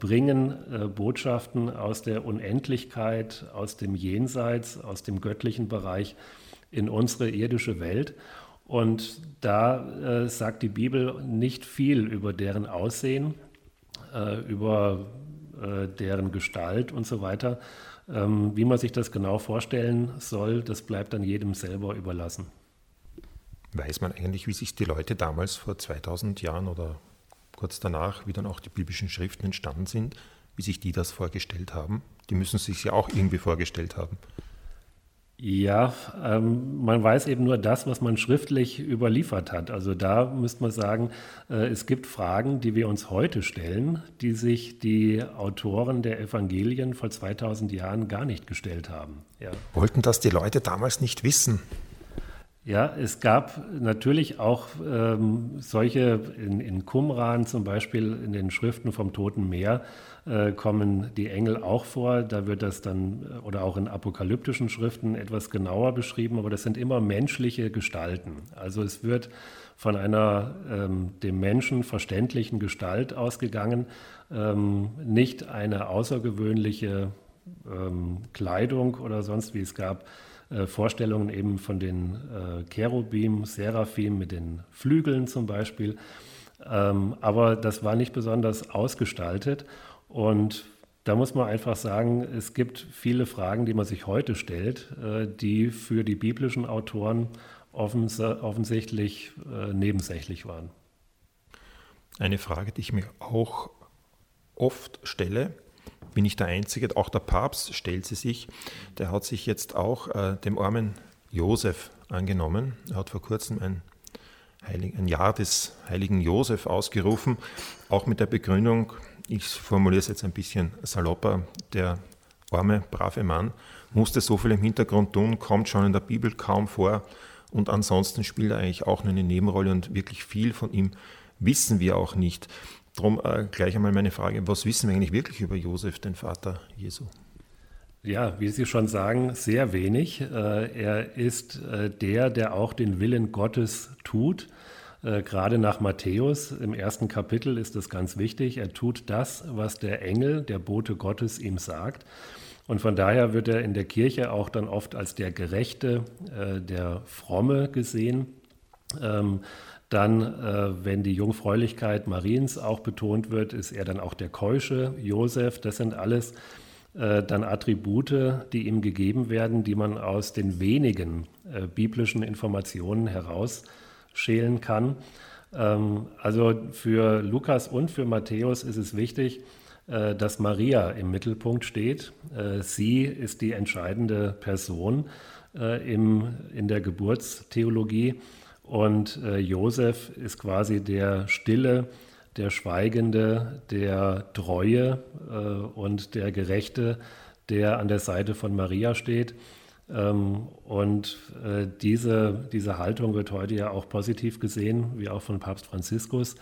bringen Botschaften aus der Unendlichkeit, aus dem Jenseits, aus dem göttlichen Bereich in unsere irdische Welt. Und da sagt die Bibel nicht viel über deren Aussehen, über äh, deren Gestalt und so weiter. Ähm, wie man sich das genau vorstellen soll, das bleibt dann jedem selber überlassen. Weiß man eigentlich, wie sich die Leute damals vor 2000 Jahren oder kurz danach, wie dann auch die biblischen Schriften entstanden sind, wie sich die das vorgestellt haben. Die müssen sich ja auch irgendwie vorgestellt haben. Ja, ähm, man weiß eben nur das, was man schriftlich überliefert hat. Also da müsste man sagen, äh, es gibt Fragen, die wir uns heute stellen, die sich die Autoren der Evangelien vor 2000 Jahren gar nicht gestellt haben. Ja. Wollten das die Leute damals nicht wissen? Ja, es gab natürlich auch ähm, solche, in, in Qumran zum Beispiel, in den Schriften vom Toten Meer äh, kommen die Engel auch vor. Da wird das dann, äh, oder auch in apokalyptischen Schriften etwas genauer beschrieben, aber das sind immer menschliche Gestalten. Also es wird von einer ähm, dem Menschen verständlichen Gestalt ausgegangen, ähm, nicht eine außergewöhnliche ähm, Kleidung oder sonst wie es gab äh, Vorstellungen eben von den äh, Cherubim, Seraphim mit den Flügeln zum Beispiel. Ähm, aber das war nicht besonders ausgestaltet. Und da muss man einfach sagen, es gibt viele Fragen, die man sich heute stellt, äh, die für die biblischen Autoren offens offensichtlich äh, nebensächlich waren. Eine Frage, die ich mir auch oft stelle, bin ich der Einzige, auch der Papst stellt sie sich, der hat sich jetzt auch äh, dem armen Josef angenommen. Er hat vor kurzem ein, Heilig, ein Jahr des heiligen Josef ausgerufen, auch mit der Begründung, ich formuliere es jetzt ein bisschen salopper, der arme, brave Mann musste so viel im Hintergrund tun, kommt schon in der Bibel kaum vor und ansonsten spielt er eigentlich auch nur eine Nebenrolle und wirklich viel von ihm wissen wir auch nicht. Darum äh, gleich einmal meine Frage, was wissen wir eigentlich wirklich über Josef, den Vater Jesu? Ja, wie Sie schon sagen, sehr wenig. Äh, er ist äh, der, der auch den Willen Gottes tut. Äh, gerade nach Matthäus im ersten Kapitel ist es ganz wichtig. Er tut das, was der Engel, der Bote Gottes, ihm sagt. Und von daher wird er in der Kirche auch dann oft als der Gerechte, äh, der Fromme gesehen. Ähm, dann, äh, wenn die Jungfräulichkeit Mariens auch betont wird, ist er dann auch der Keusche, Josef. Das sind alles dann Attribute, die ihm gegeben werden, die man aus den wenigen biblischen Informationen heraus schälen kann. Ähm, also für Lukas und für Matthäus ist es wichtig, äh, dass Maria im Mittelpunkt steht. Äh, sie ist die entscheidende Person äh, im, in der Geburtstheologie und Josef ist quasi der Stille, der Schweigende, der Treue und der Gerechte, der an der Seite von Maria steht. Ähm, und äh, diese, diese Haltung wird heute ja auch positiv gesehen, wie auch von Papst Franziskus.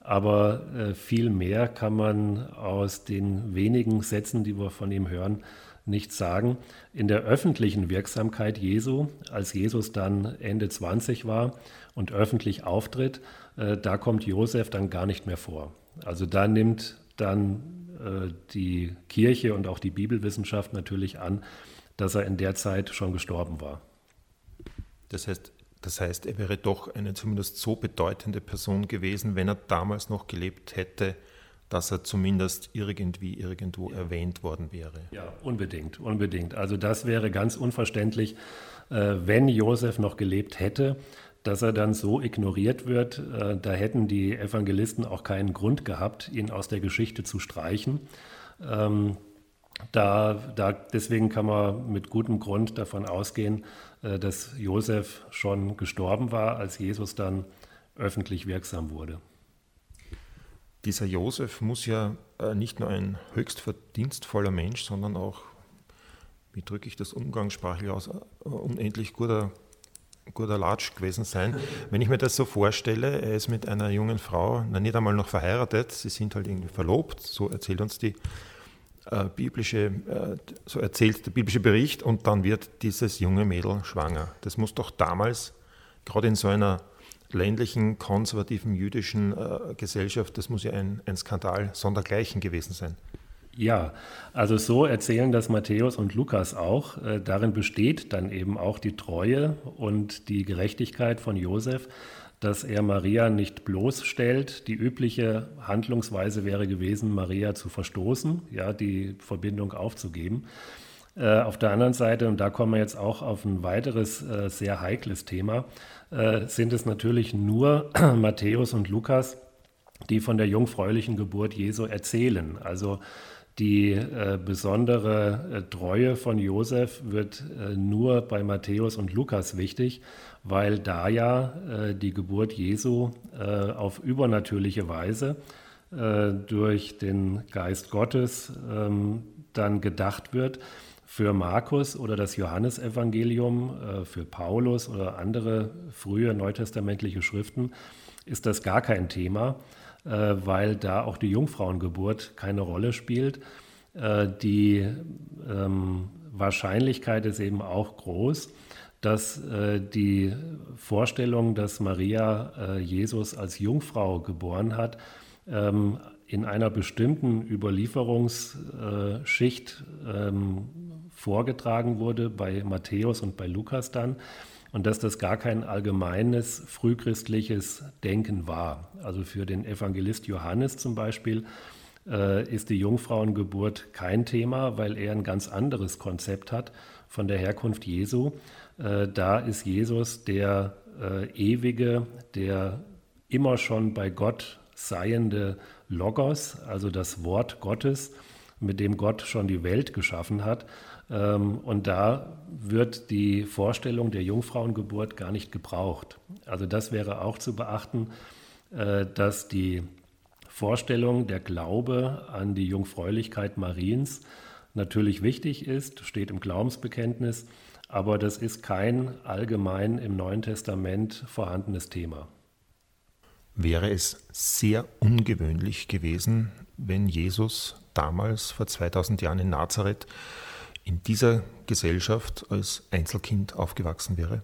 Aber äh, viel mehr kann man aus den wenigen Sätzen, die wir von ihm hören, nicht sagen. In der öffentlichen Wirksamkeit Jesu, als Jesus dann Ende 20 war und öffentlich auftritt, äh, da kommt Josef dann gar nicht mehr vor. Also da nimmt dann die Kirche und auch die Bibelwissenschaft natürlich an, dass er in der Zeit schon gestorben war. Das heißt, das heißt, er wäre doch eine zumindest so bedeutende Person gewesen, wenn er damals noch gelebt hätte, dass er zumindest irgendwie irgendwo erwähnt worden wäre. Ja, unbedingt, unbedingt. Also das wäre ganz unverständlich, äh, wenn Josef noch gelebt hätte, dass er dann so ignoriert wird. Äh, da hätten die Evangelisten auch keinen Grund gehabt, ihn aus der Geschichte zu streichen. Ähm, da, da, deswegen kann man mit gutem Grund davon ausgehen, äh, dass Josef schon gestorben war, als Jesus dann öffentlich wirksam wurde. Dieser Josef muss ja äh, nicht nur ein höchst verdienstvoller Mensch, sondern auch, wie drücke ich das umgangssprachlich aus, äh, unendlich guter, guter Latsch gewesen sein. Wenn ich mir das so vorstelle, er ist mit einer jungen Frau, na, nicht einmal noch verheiratet, sie sind halt irgendwie verlobt, so erzählt uns die äh, biblische, äh, so erzählt der biblische Bericht und dann wird dieses junge Mädel schwanger. Das muss doch damals, gerade in so einer ländlichen, konservativen jüdischen äh, Gesellschaft, das muss ja ein, ein Skandal sondergleichen gewesen sein. Ja, also so erzählen das Matthäus und Lukas auch. Äh, darin besteht dann eben auch die Treue und die Gerechtigkeit von Josef dass er Maria nicht bloßstellt. Die übliche Handlungsweise wäre gewesen, Maria zu verstoßen, ja, die Verbindung aufzugeben. Äh, auf der anderen Seite, und da kommen wir jetzt auch auf ein weiteres äh, sehr heikles Thema, äh, sind es natürlich nur Matthäus und Lukas, die von der jungfräulichen Geburt Jesu erzählen. Also die äh, besondere äh, Treue von Josef wird äh, nur bei Matthäus und Lukas wichtig, weil da ja äh, die Geburt Jesu äh, auf übernatürliche Weise äh, durch den Geist Gottes ähm, dann gedacht wird. Für Markus oder das Johannesevangelium, für Paulus oder andere frühe neutestamentliche Schriften ist das gar kein Thema äh, weil da auch die Jungfrauengeburt keine Rolle spielt. Äh, die ähm, Wahrscheinlichkeit ist eben auch groß, dass äh, die Vorstellung, dass Maria Jesus als Jungfrau geboren hat, ähm, in einer bestimmten Überlieferungsschicht ähm, vorgetragen wurde, bei Matthäus und bei Lukas dann, und dass das gar kein allgemeines frühchristliches Denken war. Also für den Evangelist Johannes zum Beispiel äh, ist die Jungfrauengeburt kein Thema, weil er ein ganz anderes Konzept hat von der Herkunft Jesu. Äh, da ist Jesus der äh, ewige, der immer schon bei Gott seiende Logos, also das Wort Gottes, mit dem Gott schon die Welt geschaffen hat. Ähm, und da wird die Vorstellung der Jungfrauengeburt gar nicht gebraucht. Also das wäre auch zu beachten, äh, dass die Vorstellung, der Glaube an die Jungfräulichkeit Mariens natürlich wichtig ist, steht im Glaubensbekenntnis, aber das ist kein allgemein im Neuen Testament vorhandenes Thema. Wäre es sehr ungewöhnlich gewesen, wenn Jesus damals vor 2000 Jahren in Nazareth in dieser Gesellschaft als Einzelkind aufgewachsen wäre?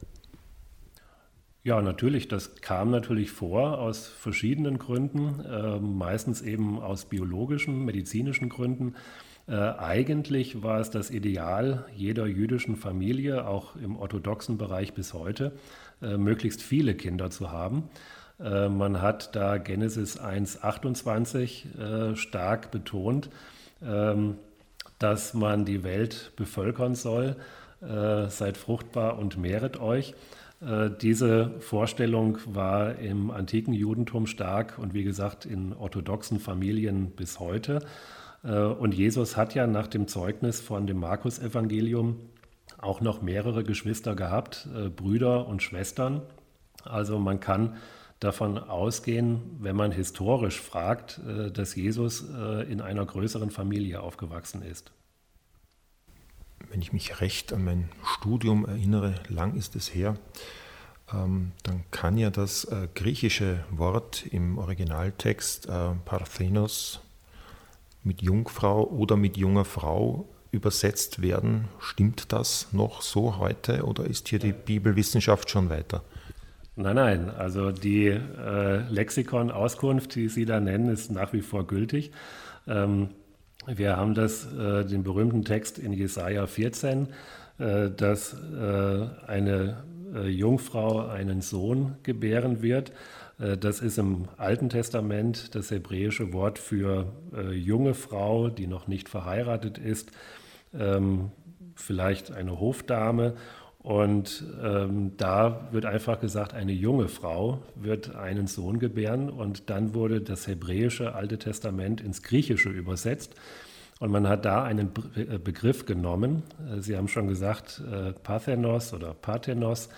Ja, natürlich. Das kam natürlich vor aus verschiedenen Gründen, äh, meistens eben aus biologischen, medizinischen Gründen. Äh, eigentlich war es das Ideal jeder jüdischen Familie, auch im orthodoxen Bereich bis heute, äh, möglichst viele Kinder zu haben. Äh, man hat da Genesis 1.28 äh, stark betont, ähm, dass man die Welt bevölkern soll. Äh, seid fruchtbar und mehret euch. Diese Vorstellung war im antiken Judentum stark und wie gesagt in orthodoxen Familien bis heute. Äh, und Jesus hat ja nach dem Zeugnis von dem Markus-Evangelium auch noch mehrere Geschwister gehabt, äh, Brüder und Schwestern. Also man kann davon ausgehen, wenn man historisch fragt, dass Jesus in einer größeren Familie aufgewachsen ist. Wenn ich mich recht an mein Studium erinnere, lang ist es her, ähm, dann kann ja das äh, griechische Wort im Originaltext äh, Parthenos mit Jungfrau oder mit junger Frau übersetzt werden. Stimmt das noch so heute oder ist hier die Bibelwissenschaft schon weiter? Nein, nein, also die äh, Lexikon-Auskunft, die Sie da nennen, ist nach wie vor gültig. Ähm, wir haben das, äh, den berühmten Text in Jesaja 14, äh, dass äh, eine äh, Jungfrau einen Sohn gebären wird. Äh, das ist im Alten Testament das hebräische Wort für äh, junge Frau, die noch nicht verheiratet ist, ähm, vielleicht eine Hofdame. Und ähm, da wird einfach gesagt, eine junge Frau wird einen Sohn gebären. Und dann wurde das hebräische Alte Testament ins Griechische übersetzt. Und man hat da einen äh, Begriff genommen, Sie haben schon gesagt, äh, Parthenos oder Parthenos,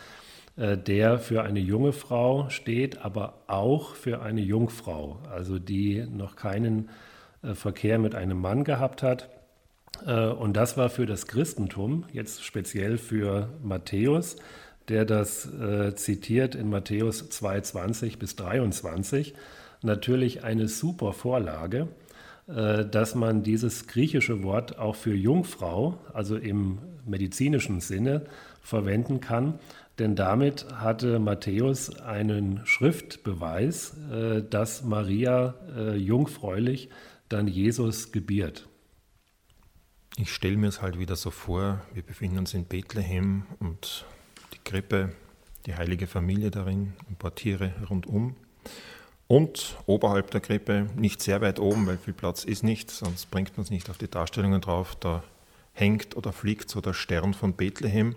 der für eine junge Frau steht, aber auch für eine Jungfrau, also die noch keinen Verkehr mit einem Mann gehabt hat. Und das war für das Christentum, jetzt speziell für Matthäus, der das zitiert in Matthäus 2,20 bis 23, natürlich eine super Vorlage äh, dass man dieses griechische Wort auch für Jungfrau, also im medizinischen Sinne, verwenden kann. Denn damit hatte Matthäus einen Schriftbeweis, äh, dass Maria äh, jungfräulich dann Jesus gebiert. Ich stelle mir es halt wieder so vor, wir befinden uns in Bethlehem und die Krippe, die heilige Familie darin, ein paar Tiere rundum. Und oberhalb der Krippe, nicht sehr weit oben, weil viel Platz ist nicht, sonst bringt man es nicht auf die Darstellungen drauf, da hängt oder fliegt so der Stern von Bethlehem,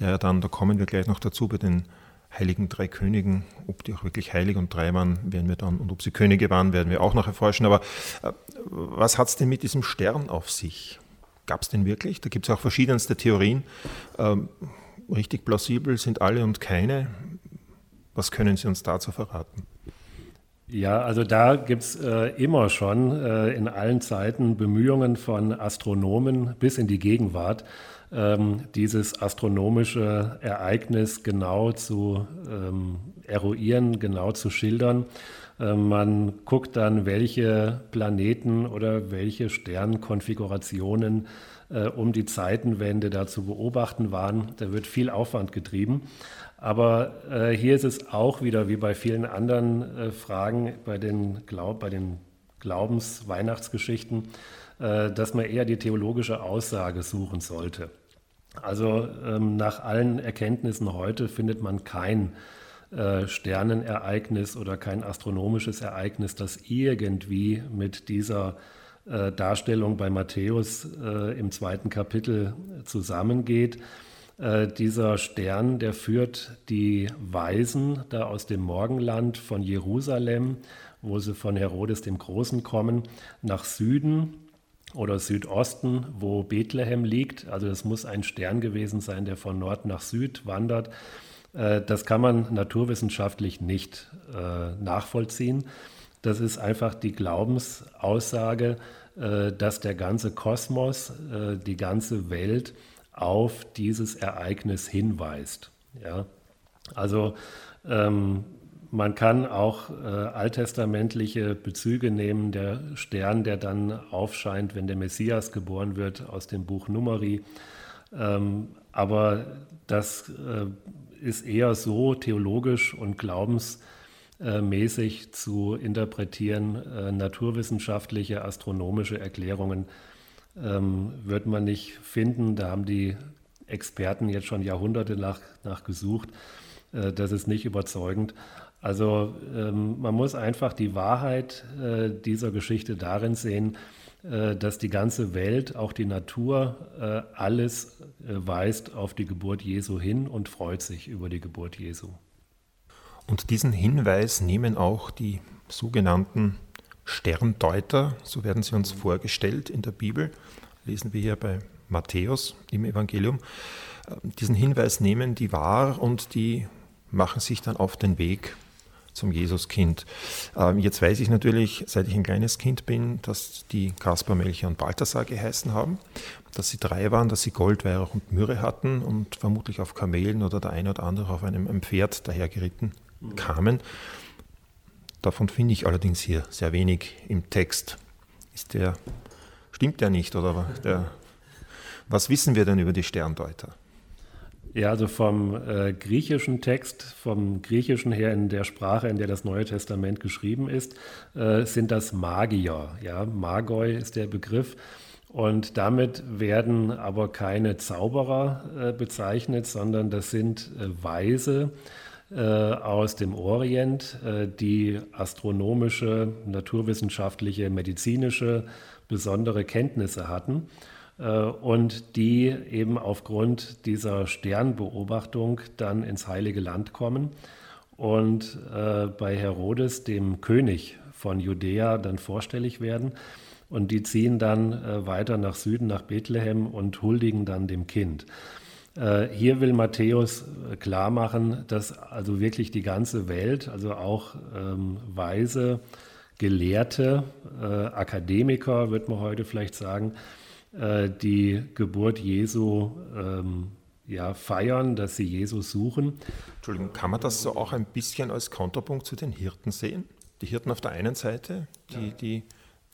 der dann, da kommen wir gleich noch dazu, bei den heiligen drei Königen, ob die auch wirklich heilig und drei waren, werden wir dann, und ob sie Könige waren, werden wir auch noch erforschen. Aber äh, was hat es denn mit diesem Stern auf sich? Gab es den wirklich? Da gibt es auch verschiedenste Theorien. Ähm, richtig plausibel sind alle und keine. Was können Sie uns dazu verraten? Ja, also da gibt es äh, immer schon äh, in allen Zeiten Bemühungen von Astronomen bis in die Gegenwart, ähm, dieses astronomische Ereignis genau zu ähm, eruieren, genau zu schildern. Äh, man guckt dann, welche Planeten oder welche Sternkonfigurationen äh, um die Zeitenwende da zu beobachten waren. Da wird viel Aufwand getrieben. Aber äh, hier ist es auch wieder wie bei vielen anderen äh, Fragen bei den, Glaub, bei den Glaubens-Weihnachtsgeschichten, dass man eher die theologische Aussage suchen sollte. Also ähm, nach allen Erkenntnissen heute findet man kein äh, Sternenereignis oder kein astronomisches Ereignis, das irgendwie mit dieser äh, Darstellung bei Matthäus äh, im zweiten Kapitel zusammengeht. Äh, dieser Stern, der führt die Weisen da aus dem Morgenland von Jerusalem, wo sie von Herodes dem Großen kommen, nach Süden oder Südosten, wo Bethlehem liegt. Also es muss ein Stern gewesen sein, der von Nord nach Süd wandert. Äh, das kann man naturwissenschaftlich nicht äh, nachvollziehen. Das ist einfach die Glaubensaussage, dass der ganze Kosmos, die ganze Welt auf dieses Ereignis hinweist. Ja? Also ähm, man kann auch äh, alttestamentliche Bezüge nehmen, der Stern, der dann aufscheint, wenn der Messias geboren wird, aus dem Buch Numeri. Ähm, aber das äh, ist eher so theologisch und glaubensmäßig zu interpretieren, äh, naturwissenschaftliche, astronomische Erklärungen ähm, wird man nicht finden. Da haben die Experten jetzt schon Jahrhunderte nach, nach gesucht. Äh, das ist nicht überzeugend. Also ähm, man muss einfach die Wahrheit äh, dieser Geschichte darin sehen, äh, dass die ganze Welt, auch die Natur, äh, alles äh, weist auf die Geburt Jesu hin und freut sich über die Geburt Jesu. Und diesen Hinweis nehmen auch die sogenannten Sterndeuter, so werden sie uns vorgestellt in der Bibel, lesen wir hier bei Matthäus im Evangelium, diesen Hinweis nehmen die wahr und die machen sich dann auf den Weg zum Jesuskind. Ähm, jetzt weiß ich natürlich, seit ich ein kleines Kind bin, dass die Kaspar, Melchior und Balthasar geheißen haben, dass sie drei waren, dass sie Gold, Weihrauch und Myrrhe hatten und vermutlich auf Kamelen oder der eine oder andere auf einem Pferd dahergeritten kamen. Davon finde ich allerdings hier sehr wenig im Text. Ist der, stimmt der nicht oder der, was wissen wir denn über die Sterndeuter? Ja, also vom äh, griechischen Text, vom griechischen her in der Sprache, in der das Neue Testament geschrieben ist, äh, sind das Magier. Ja, Magoi ist der Begriff. Und damit werden aber keine Zauberer äh, bezeichnet, sondern das sind äh, Weise, äh, aus dem Orient, äh, die astronomische, naturwissenschaftliche, medizinische besondere Kenntnisse hatten und die eben aufgrund dieser Sternbeobachtung dann ins Heilige Land kommen und bei Herodes, dem König von Judäa, dann vorstellig werden. Und die ziehen dann weiter nach Süden, nach Bethlehem und huldigen dann dem Kind. Äh, hier will Matthäus äh, klar machen, dass also wirklich die ganze Welt, also auch ähm, Weise, Gelehrte, äh, Akademiker, wird man heute vielleicht sagen, äh, die Geburt Jesu ähm, ja, feiern, dass sie Jesus suchen. Entschuldigung, kann man das so auch ein bisschen als Kontrapunkt zu den Hirten sehen? Die Hirten auf der einen Seite, die, die,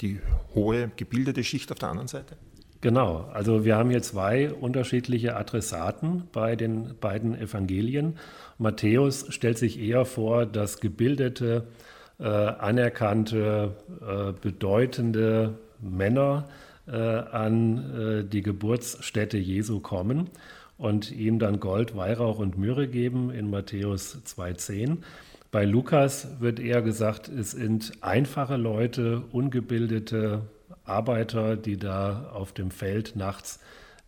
die hohe gebildete Schicht auf der anderen Seite? Genau, also wir haben hier zwei unterschiedliche Adressaten bei den beiden Evangelien. Matthäus stellt sich eher vor, dass gebildete, äh, anerkannte, äh, bedeutende Männer äh, an äh, die Geburtsstätte Jesu kommen und ihm dann Gold, Weihrauch und Myrrhe geben in Matthäus 2.10. Bei Lukas wird eher gesagt, es sind einfache Leute, ungebildete, Arbeiter, die da auf dem Feld nachts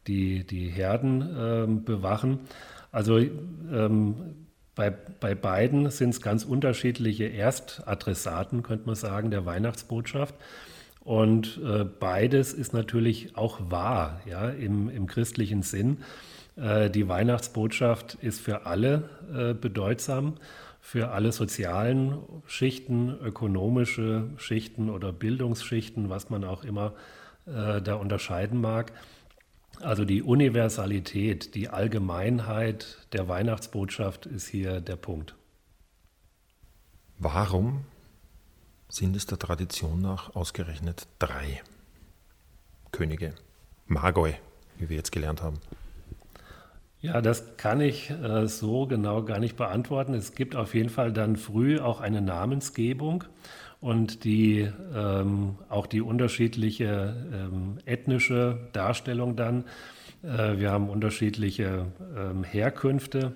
die, die Herden ähm, bewachen. Also ähm, bei, bei beiden sind es ganz unterschiedliche Erstadressaten, könnte man sagen, der Weihnachtsbotschaft. Und äh, beides ist natürlich auch wahr, ja, im, im christlichen Sinn. Äh, die Weihnachtsbotschaft ist für alle äh, bedeutsam für alle sozialen Schichten, ökonomische Schichten oder Bildungsschichten, was man auch immer äh, da unterscheiden mag. Also die Universalität, die Allgemeinheit der Weihnachtsbotschaft ist hier der Punkt. Warum sind es der Tradition nach ausgerechnet drei Könige? Magoi, wie wir jetzt gelernt haben. Ja, das kann ich äh, so genau gar nicht beantworten. Es gibt auf jeden Fall dann früh auch eine Namensgebung und die, ähm, auch die unterschiedliche ähm, ethnische Darstellung dann. Äh, wir haben unterschiedliche ähm, Herkünfte.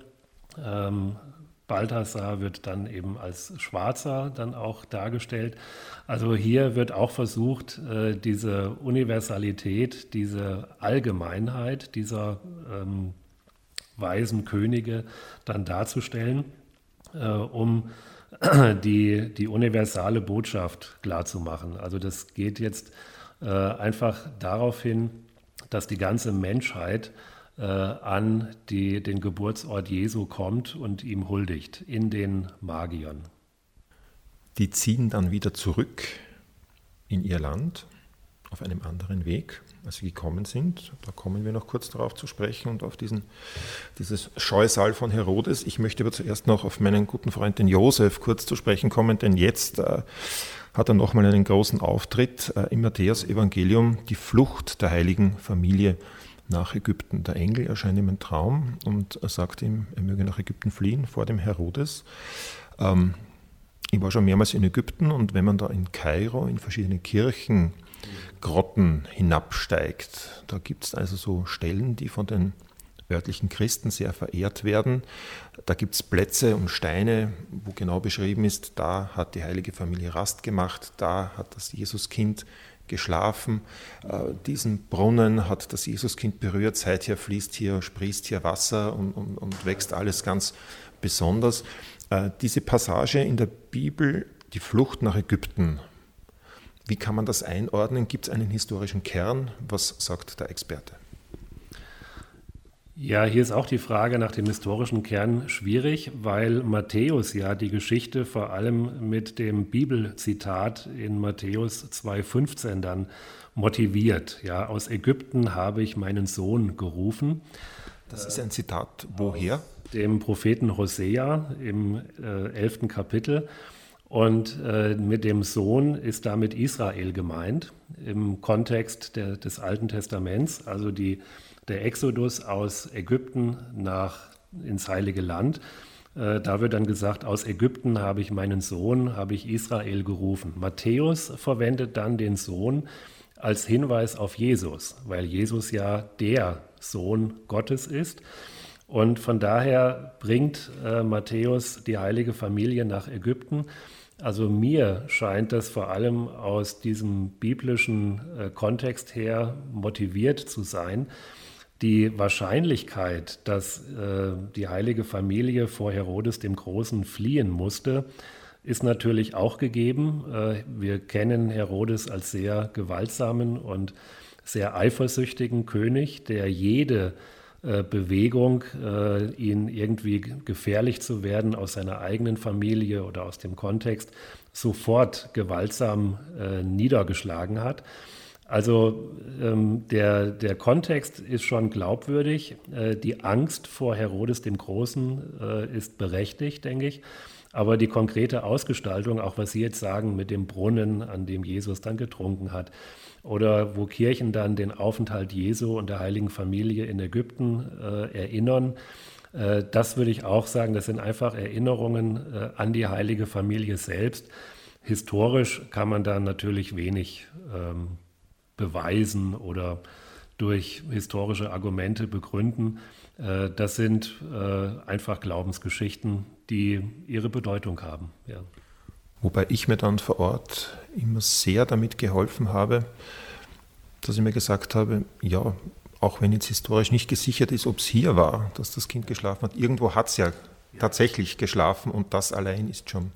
Balthasar wird dann eben als Schwarzer dann auch dargestellt. Also hier wird auch versucht, äh, diese Universalität, diese Allgemeinheit dieser ähm, weisen Könige dann darzustellen, äh, um die, die universale Botschaft klarzumachen. Also das geht jetzt äh, einfach darauf hin, dass die ganze Menschheit an die, den Geburtsort Jesu kommt und ihm huldigt in den Magiern. Die ziehen dann wieder zurück in ihr Land auf einem anderen Weg, als sie gekommen sind. Da kommen wir noch kurz darauf zu sprechen und auf diesen, dieses Scheusal von Herodes. Ich möchte aber zuerst noch auf meinen guten Freund den Josef kurz zu sprechen kommen, denn jetzt äh, hat er nochmal einen großen Auftritt äh, im Matthäus-Evangelium, die Flucht der heiligen Familie nach Ägypten. Der Engel erscheint ihm im Traum und sagt ihm, er möge nach Ägypten fliehen vor dem Herodes. Ähm, ich war schon mehrmals in Ägypten und wenn man da in Kairo in verschiedene Kirchen, Grotten hinabsteigt, da gibt es also so Stellen, die von den örtlichen Christen sehr verehrt werden. Da gibt es Plätze und Steine, wo genau beschrieben ist, da hat die heilige Familie Rast gemacht, da hat das Jesuskind geschlafen. Äh, diesen Brunnen hat das Jesuskind berührt. Seither fließt hier, sprießt hier Wasser und, und, und wächst alles ganz besonders. Äh, diese Passage in der Bibel, die Flucht nach Ägypten, wie kann man das einordnen? Gibt es einen historischen Kern? Was sagt der Experte? Ja, hier ist auch die Frage nach dem historischen Kern schwierig, weil Matthäus ja die Geschichte vor allem mit dem Bibelzitat in Matthäus 2,15 dann motiviert. Ja, aus Ägypten habe ich meinen Sohn gerufen. Das ist ein Zitat woher? Dem Propheten Hosea im äh, 11. Kapitel. Und äh, mit dem Sohn ist damit Israel gemeint im Kontext der, des Alten Testaments, also die der Exodus aus Ägypten nach ins Heilige Land. Äh, da wird dann gesagt, aus Ägypten habe ich meinen Sohn, habe ich Israel gerufen. Matthäus verwendet dann den Sohn als Hinweis auf Jesus, weil Jesus ja der Sohn Gottes ist. Und von daher bringt äh, Matthäus die heilige Familie nach Ägypten. Also mir scheint das vor allem aus diesem biblischen äh, Kontext her motiviert zu sein, die Wahrscheinlichkeit, dass äh, die heilige Familie vor Herodes dem Großen fliehen musste, ist natürlich auch gegeben. Äh, wir kennen Herodes als sehr gewaltsamen und sehr eifersüchtigen König, der jede äh, Bewegung, äh, ihn irgendwie gefährlich zu werden aus seiner eigenen Familie oder aus dem Kontext, sofort gewaltsam äh, niedergeschlagen hat. Also ähm, der, der Kontext ist schon glaubwürdig. Äh, die Angst vor Herodes dem Großen äh, ist berechtigt, denke ich. Aber die konkrete Ausgestaltung, auch was Sie jetzt sagen mit dem Brunnen, an dem Jesus dann getrunken hat, oder wo Kirchen dann den Aufenthalt Jesu und der heiligen Familie in Ägypten äh, erinnern, äh, das würde ich auch sagen, das sind einfach Erinnerungen äh, an die heilige Familie selbst. Historisch kann man da natürlich wenig ähm, beweisen oder durch historische Argumente begründen. Äh, das sind äh, einfach Glaubensgeschichten, die ihre Bedeutung haben. Ja. Wobei ich mir dann vor Ort immer sehr damit geholfen habe, dass ich mir gesagt habe, ja, auch wenn jetzt historisch nicht gesichert ist, ob es hier war, dass das Kind geschlafen hat, irgendwo hat es ja, ja tatsächlich geschlafen und das allein ist schon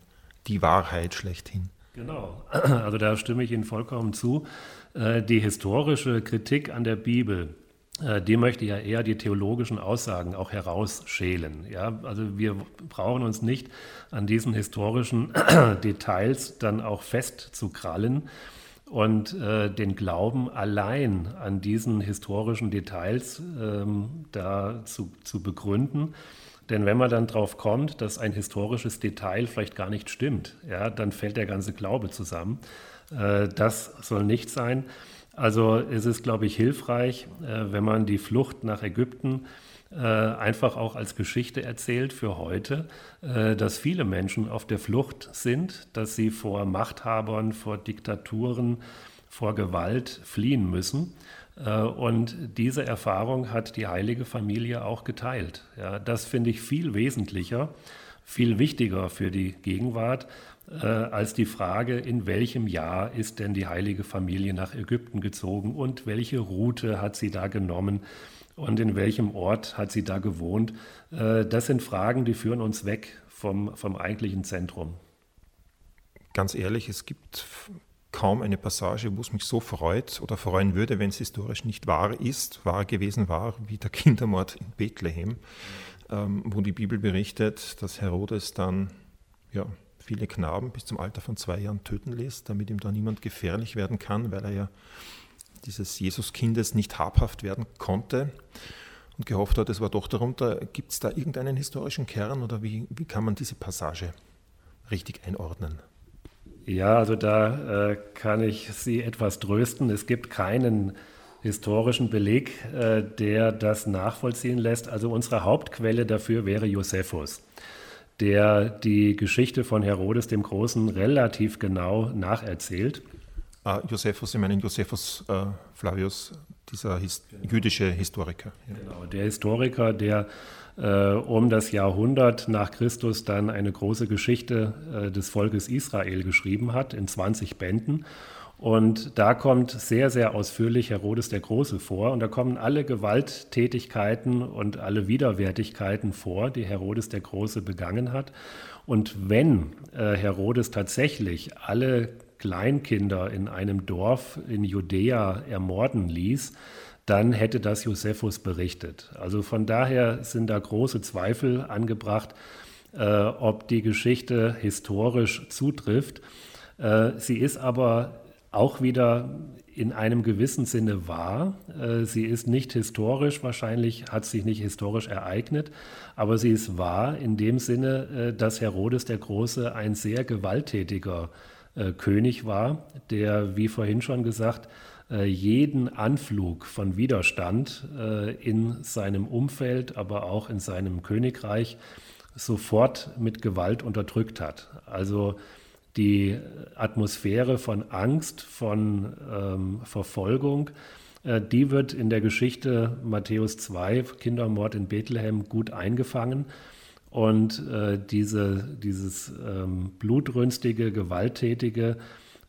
die Wahrheit schlechthin. Genau, also da stimme ich Ihnen vollkommen zu. Äh, die historische Kritik an der Bibel, äh, die möchte ja eher die theologischen Aussagen auch herausschälen. Ja? Also wir brauchen uns nicht an diesen historischen Details dann auch festzukrallen und äh, den Glauben allein an diesen historischen Details ähm, da zu, zu begründen. Denn wenn man dann drauf kommt, dass ein historisches Detail vielleicht gar nicht stimmt, ja, dann fällt der ganze Glaube zusammen. Äh, das soll nicht sein. Also es ist, glaube ich, hilfreich, äh, wenn man die Flucht nach Ägypten äh, einfach auch als Geschichte erzählt für heute, dass viele Menschen auf der Flucht sind, dass sie vor Machthabern, vor Diktaturen, vor Gewalt fliehen müssen Und diese Erfahrung hat die heilige Familie auch geteilt. Ja, das finde ich viel wesentlicher, viel wichtiger für die Gegenwart, äh, als die Frage, in welchem Jahr ist denn die heilige Familie nach Ägypten gezogen und welche Route hat sie da genommen und in welchem Ort hat sie da gewohnt. Äh, das sind Fragen, die führen uns weg vom, vom eigentlichen Zentrum. Ganz ehrlich, es gibt kaum eine Passage, wo es mich so freut oder freuen würde, wenn es historisch nicht wahr ist, wahr gewesen war, wie der Kindermord in Bethlehem, ähm, wo die Bibel berichtet, dass Herodes dann ja, viele Knaben bis zum Alter von zwei Jahren töten lässt, damit ihm da niemand gefährlich werden kann, weil er ja dieses Jesuskindes nicht habhaft werden konnte und gehofft hat, es war doch darunter. Gibt es da irgendeinen historischen Kern oder wie, wie kann man diese Passage richtig einordnen? Ja, also da äh, kann ich Sie etwas trösten. Es gibt keinen historischen Beleg, äh, der das nachvollziehen lässt. Also unsere Hauptquelle dafür wäre Josephus der die Geschichte von Herodes dem Großen relativ genau nacherzählt. Ah, Josephus, Sie meinen Josephus äh, Flavius, dieser his jüdische Historiker. Ja. Genau, der Historiker, der äh, um das Jahrhundert nach Christus dann eine große Geschichte äh, des Volkes Israel geschrieben hat, in 20 Bänden. Und da kommt sehr, sehr ausführlich Herodes der Große vor. Und da kommen alle Gewalttätigkeiten und alle Widerwärtigkeiten vor, die Herodes der Große begangen hat. Und wenn äh, Herodes tatsächlich alle Kleinkinder in einem Dorf in Judäa ermorden ließ, dann hätte das Josephus berichtet. Also von daher sind da große Zweifel angebracht, äh, ob die Geschichte historisch zutrifft. Äh, sie ist aber auch wieder in einem gewissen Sinne wahr. Äh, sie ist nicht historisch, wahrscheinlich hat sich nicht historisch ereignet, aber sie ist wahr in dem Sinne, äh, dass Herodes der Große ein sehr gewalttätiger äh, König war, der, wie vorhin schon gesagt, jeden Anflug von Widerstand in seinem Umfeld, aber auch in seinem Königreich sofort mit Gewalt unterdrückt hat. Also die Atmosphäre von Angst, von ähm, Verfolgung, äh, die wird in der Geschichte Matthäus 2, Kindermord in Bethlehem, gut eingefangen. Und äh, diese, dieses ähm, blutrünstige, gewalttätige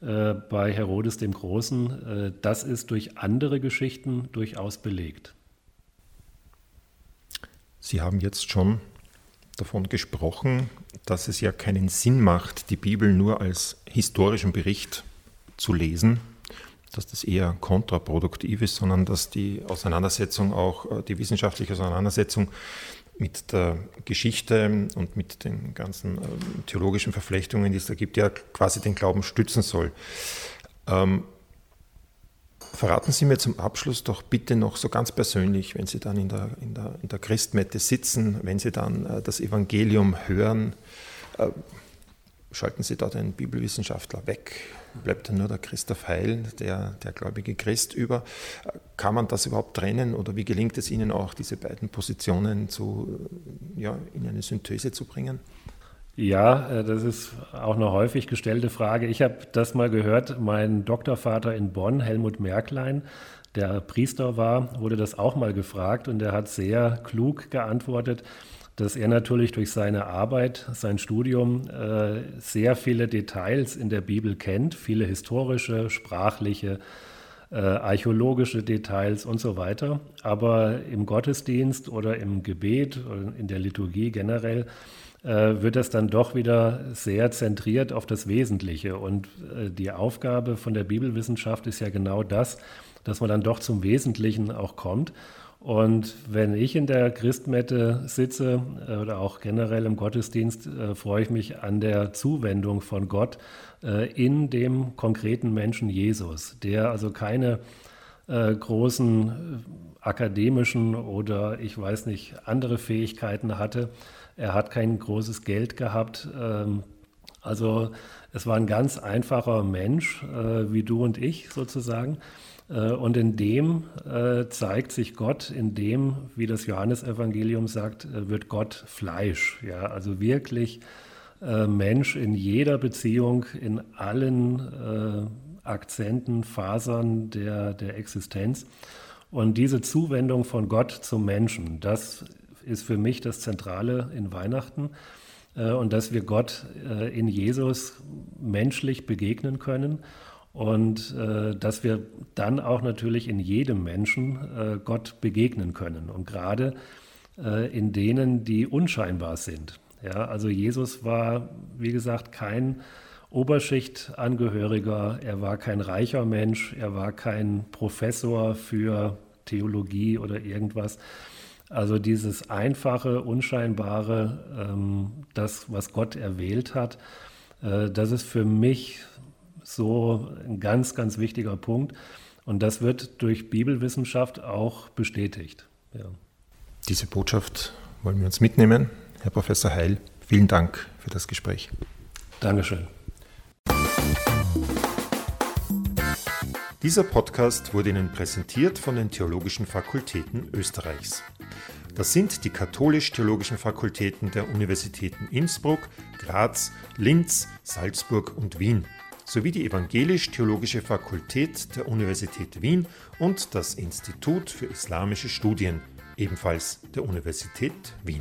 äh, bei Herodes dem Großen, äh, das ist durch andere Geschichten durchaus belegt. Sie haben jetzt schon davon gesprochen, dass es ja keinen Sinn macht, die Bibel nur als historischen Bericht zu lesen, dass das eher kontraproduktiv ist, sondern dass die Auseinandersetzung auch, äh, die wissenschaftliche Auseinandersetzung mit der Geschichte und mit den ganzen ähm, theologischen Verflechtungen, die es da gibt, ja quasi den Glauben stützen soll. Ähm, Verraten Sie mir zum Abschluss doch bitte noch so ganz persönlich, wenn Sie dann in der, in der, in der Christmette sitzen, wenn Sie dann äh, das Evangelium hören, äh, schalten Sie da den Bibelwissenschaftler weg, bleibt dann nur der Christoph Heil, der, der gläubige Christ über. Äh, kann man das überhaupt trennen oder wie gelingt es Ihnen auch, diese beiden Positionen zu, ja, in eine Synthese zu bringen? Ja, äh, das ist auch eine häufig gestellte Frage. Ich habe das mal gehört, mein Doktorvater in Bonn, Helmut Merklein, der Priester war, wurde das auch mal gefragt und er hat sehr klug geantwortet, dass er natürlich durch seine Arbeit, sein Studium äh, sehr viele Details in der Bibel kennt, viele historische, sprachliche, äh, archäologische Details und so weiter. Aber im Gottesdienst oder im Gebet oder in der Liturgie generell wird das dann doch wieder sehr zentriert auf das Wesentliche. Und äh, die Aufgabe von der Bibelwissenschaft ist ja genau das, dass man dann doch zum Wesentlichen auch kommt. Und wenn ich in der Christmette sitze äh, oder auch generell im Gottesdienst, freue ich mich an der Zuwendung von Gott in dem konkreten Menschen Jesus, der also keine großen akademischen oder ich weiß nicht andere Fähigkeiten hatte, er hat kein großes Geld gehabt. Ähm, also es war ein ganz einfacher Mensch, äh, wie du und ich sozusagen. Äh, und in dem äh, zeigt sich Gott, in dem, wie das Johannesevangelium sagt, wird Gott Fleisch. Ja, also wirklich Mensch in jeder Beziehung, in allen Akzenten, Fasern der, der Existenz. Und diese Zuwendung von Gott zum Menschen, das ist für mich das Zentrale in Weihnachten. Äh, und dass wir Gott äh, in Jesus menschlich begegnen können und äh, dass wir dann auch natürlich in jedem Menschen Gott begegnen können. Und gerade in denen, die unscheinbar sind. Ja, also Jesus war, wie gesagt, kein Oberschichtangehöriger, er war kein reicher Mensch, er war kein Professor für Theologie oder irgendwas. Also dieses einfache, unscheinbare, ähm, das, was Gott erwählt hat, äh, das ist für mich so ein ganz, ganz wichtiger Punkt. Und das wird durch Bibelwissenschaft auch bestätigt. Ja. Diese Botschaft wollen wir uns mitnehmen. Herr Professor Heil, vielen Dank für das Gespräch. Dankeschön. Dieser Podcast wurde Ihnen präsentiert von den Theologischen Fakultäten Österreichs. Das sind die katholisch-theologischen Fakultäten der Universitäten Innsbruck, Graz, Linz, Salzburg und Wien sowie die Evangelisch-Theologische Fakultät der Universität Wien und das Institut für Islamische Studien, ebenfalls der Universität Wien.